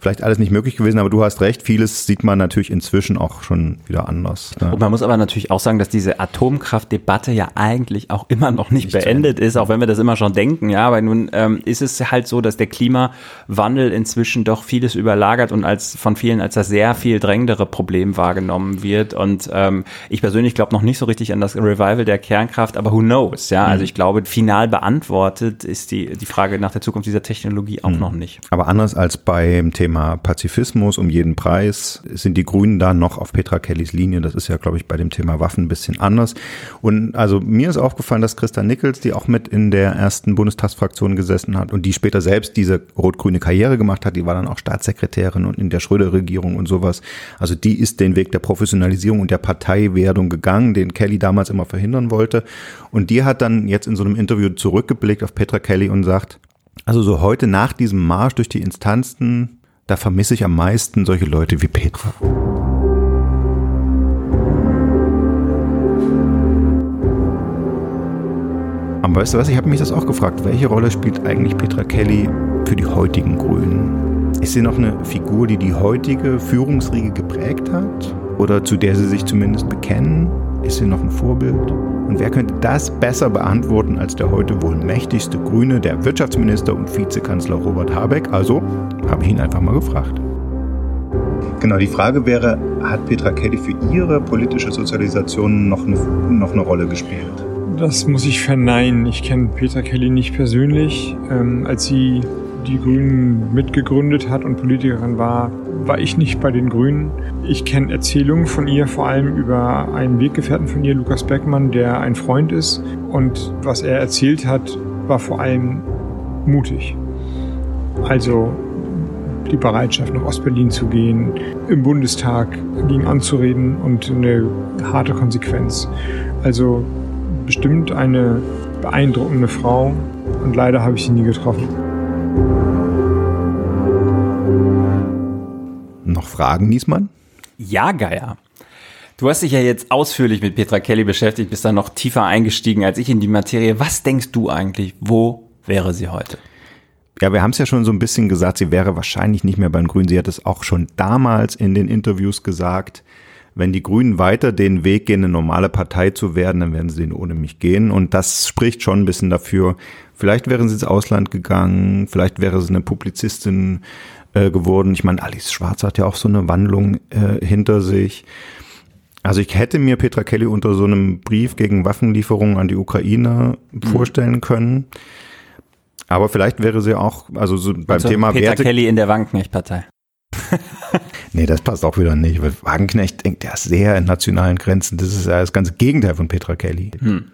vielleicht alles nicht möglich gewesen, aber du hast recht, vieles sieht man natürlich inzwischen auch schon wieder anders. Ja. Und man muss aber natürlich auch sagen, dass diese Atomkraftdebatte ja eigentlich auch immer noch nicht, nicht beendet ist, auch wenn wir das immer schon denken, ja, aber nun ähm, ist es halt so, dass der Klimawandel inzwischen doch vieles überlagert und als von vielen als das sehr viel drängendere Problem wahrgenommen wird und ähm, ich persönlich glaube noch nicht so richtig an das Revival der Kernkraft, aber who knows, ja, also mhm. also ich glaube, final beantwortet ist die, die Frage nach der Zukunft dieser Technologie auch mhm. noch nicht. Aber anders als beim Thema Thema Pazifismus um jeden Preis sind die Grünen da noch auf Petra Kellys Linie. Das ist ja, glaube ich, bei dem Thema Waffen ein bisschen anders. Und also mir ist aufgefallen, dass Christa Nichols, die auch mit in der ersten Bundestagsfraktion gesessen hat und die später selbst diese rot-grüne Karriere gemacht hat, die war dann auch Staatssekretärin und in der Schröder-Regierung und sowas. Also die ist den Weg der Professionalisierung und der Parteiwerdung gegangen, den Kelly damals immer verhindern wollte. Und die hat dann jetzt in so einem Interview zurückgeblickt auf Petra Kelly und sagt, also so heute nach diesem Marsch durch die Instanzen da vermisse ich am meisten solche Leute wie Petra. Aber weißt du was, ich habe mich das auch gefragt, welche Rolle spielt eigentlich Petra Kelly für die heutigen Grünen? Ist sie noch eine Figur, die die heutige Führungsriege geprägt hat? Oder zu der sie sich zumindest bekennen? Ist sie noch ein Vorbild? Und wer könnte das besser beantworten als der heute wohl mächtigste Grüne, der Wirtschaftsminister und Vizekanzler Robert Habeck? Also habe ich ihn einfach mal gefragt. Genau, die Frage wäre, hat Petra Kelly für ihre politische Sozialisation noch eine, noch eine Rolle gespielt? Das muss ich verneinen. Ich kenne Petra Kelly nicht persönlich. Ähm, als sie die Grünen mitgegründet hat und Politikerin war, war ich nicht bei den Grünen. Ich kenne Erzählungen von ihr, vor allem über einen Weggefährten von ihr, Lukas Beckmann, der ein Freund ist. Und was er erzählt hat, war vor allem mutig. Also die Bereitschaft, nach Ostberlin zu gehen, im Bundestag gegen anzureden und eine harte Konsequenz. Also bestimmt eine beeindruckende Frau und leider habe ich sie nie getroffen. Fragen, Niesmann? Ja, Geier. Du hast dich ja jetzt ausführlich mit Petra Kelly beschäftigt, bist da noch tiefer eingestiegen als ich in die Materie. Was denkst du eigentlich, wo wäre sie heute? Ja, wir haben es ja schon so ein bisschen gesagt, sie wäre wahrscheinlich nicht mehr beim Grünen. Sie hat es auch schon damals in den Interviews gesagt. Wenn die Grünen weiter den Weg gehen, eine normale Partei zu werden, dann werden sie den ohne mich gehen. Und das spricht schon ein bisschen dafür. Vielleicht wären sie ins Ausland gegangen, vielleicht wäre sie eine Publizistin äh, geworden. Ich meine, Alice Schwarz hat ja auch so eine Wandlung äh, hinter sich. Also ich hätte mir Petra Kelly unter so einem Brief gegen Waffenlieferungen an die Ukraine mhm. vorstellen können. Aber vielleicht wäre sie auch, also so beim also Thema Petra Werte Kelly in der Wagenknecht-Partei. [laughs] nee, das passt auch wieder nicht, weil Wagenknecht denkt ja sehr in nationalen Grenzen. Das ist ja das ganze Gegenteil von Petra Kelly. Hm.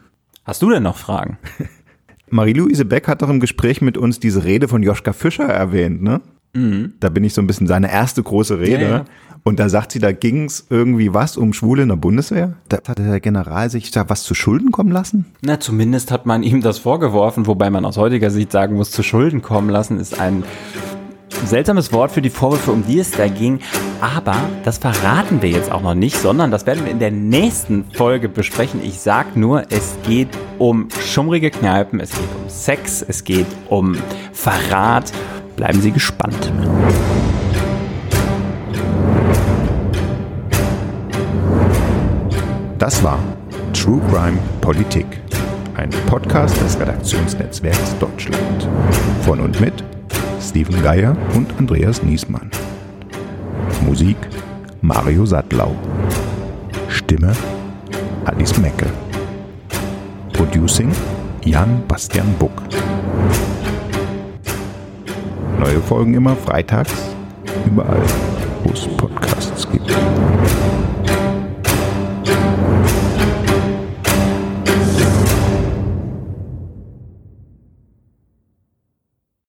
Hast du denn noch Fragen? [laughs] Marie-Louise Beck hat doch im Gespräch mit uns diese Rede von Joschka Fischer erwähnt, ne? Mhm. Da bin ich so ein bisschen seine erste große Rede. Ja, ja. Und da sagt sie, da ging es irgendwie was um Schwule in der Bundeswehr. Da hat der General sich da was zu Schulden kommen lassen? Na, zumindest hat man ihm das vorgeworfen, wobei man aus heutiger Sicht sagen muss, zu Schulden kommen lassen ist ein seltsames Wort für die Vorwürfe, um die es da ging. Aber das verraten wir jetzt auch noch nicht, sondern das werden wir in der nächsten Folge besprechen. Ich sag nur, es geht um schummrige Kneipen, es geht um Sex, es geht um Verrat. Bleiben Sie gespannt. Das war True Crime Politik, ein Podcast des Redaktionsnetzwerks Deutschland. Von und mit Steven Geier und Andreas Niesmann. Musik Mario Sattlau. Stimme Alice Mecke. Producing Jan Bastian Buck. Neue Folgen immer freitags, überall, wo es Podcasts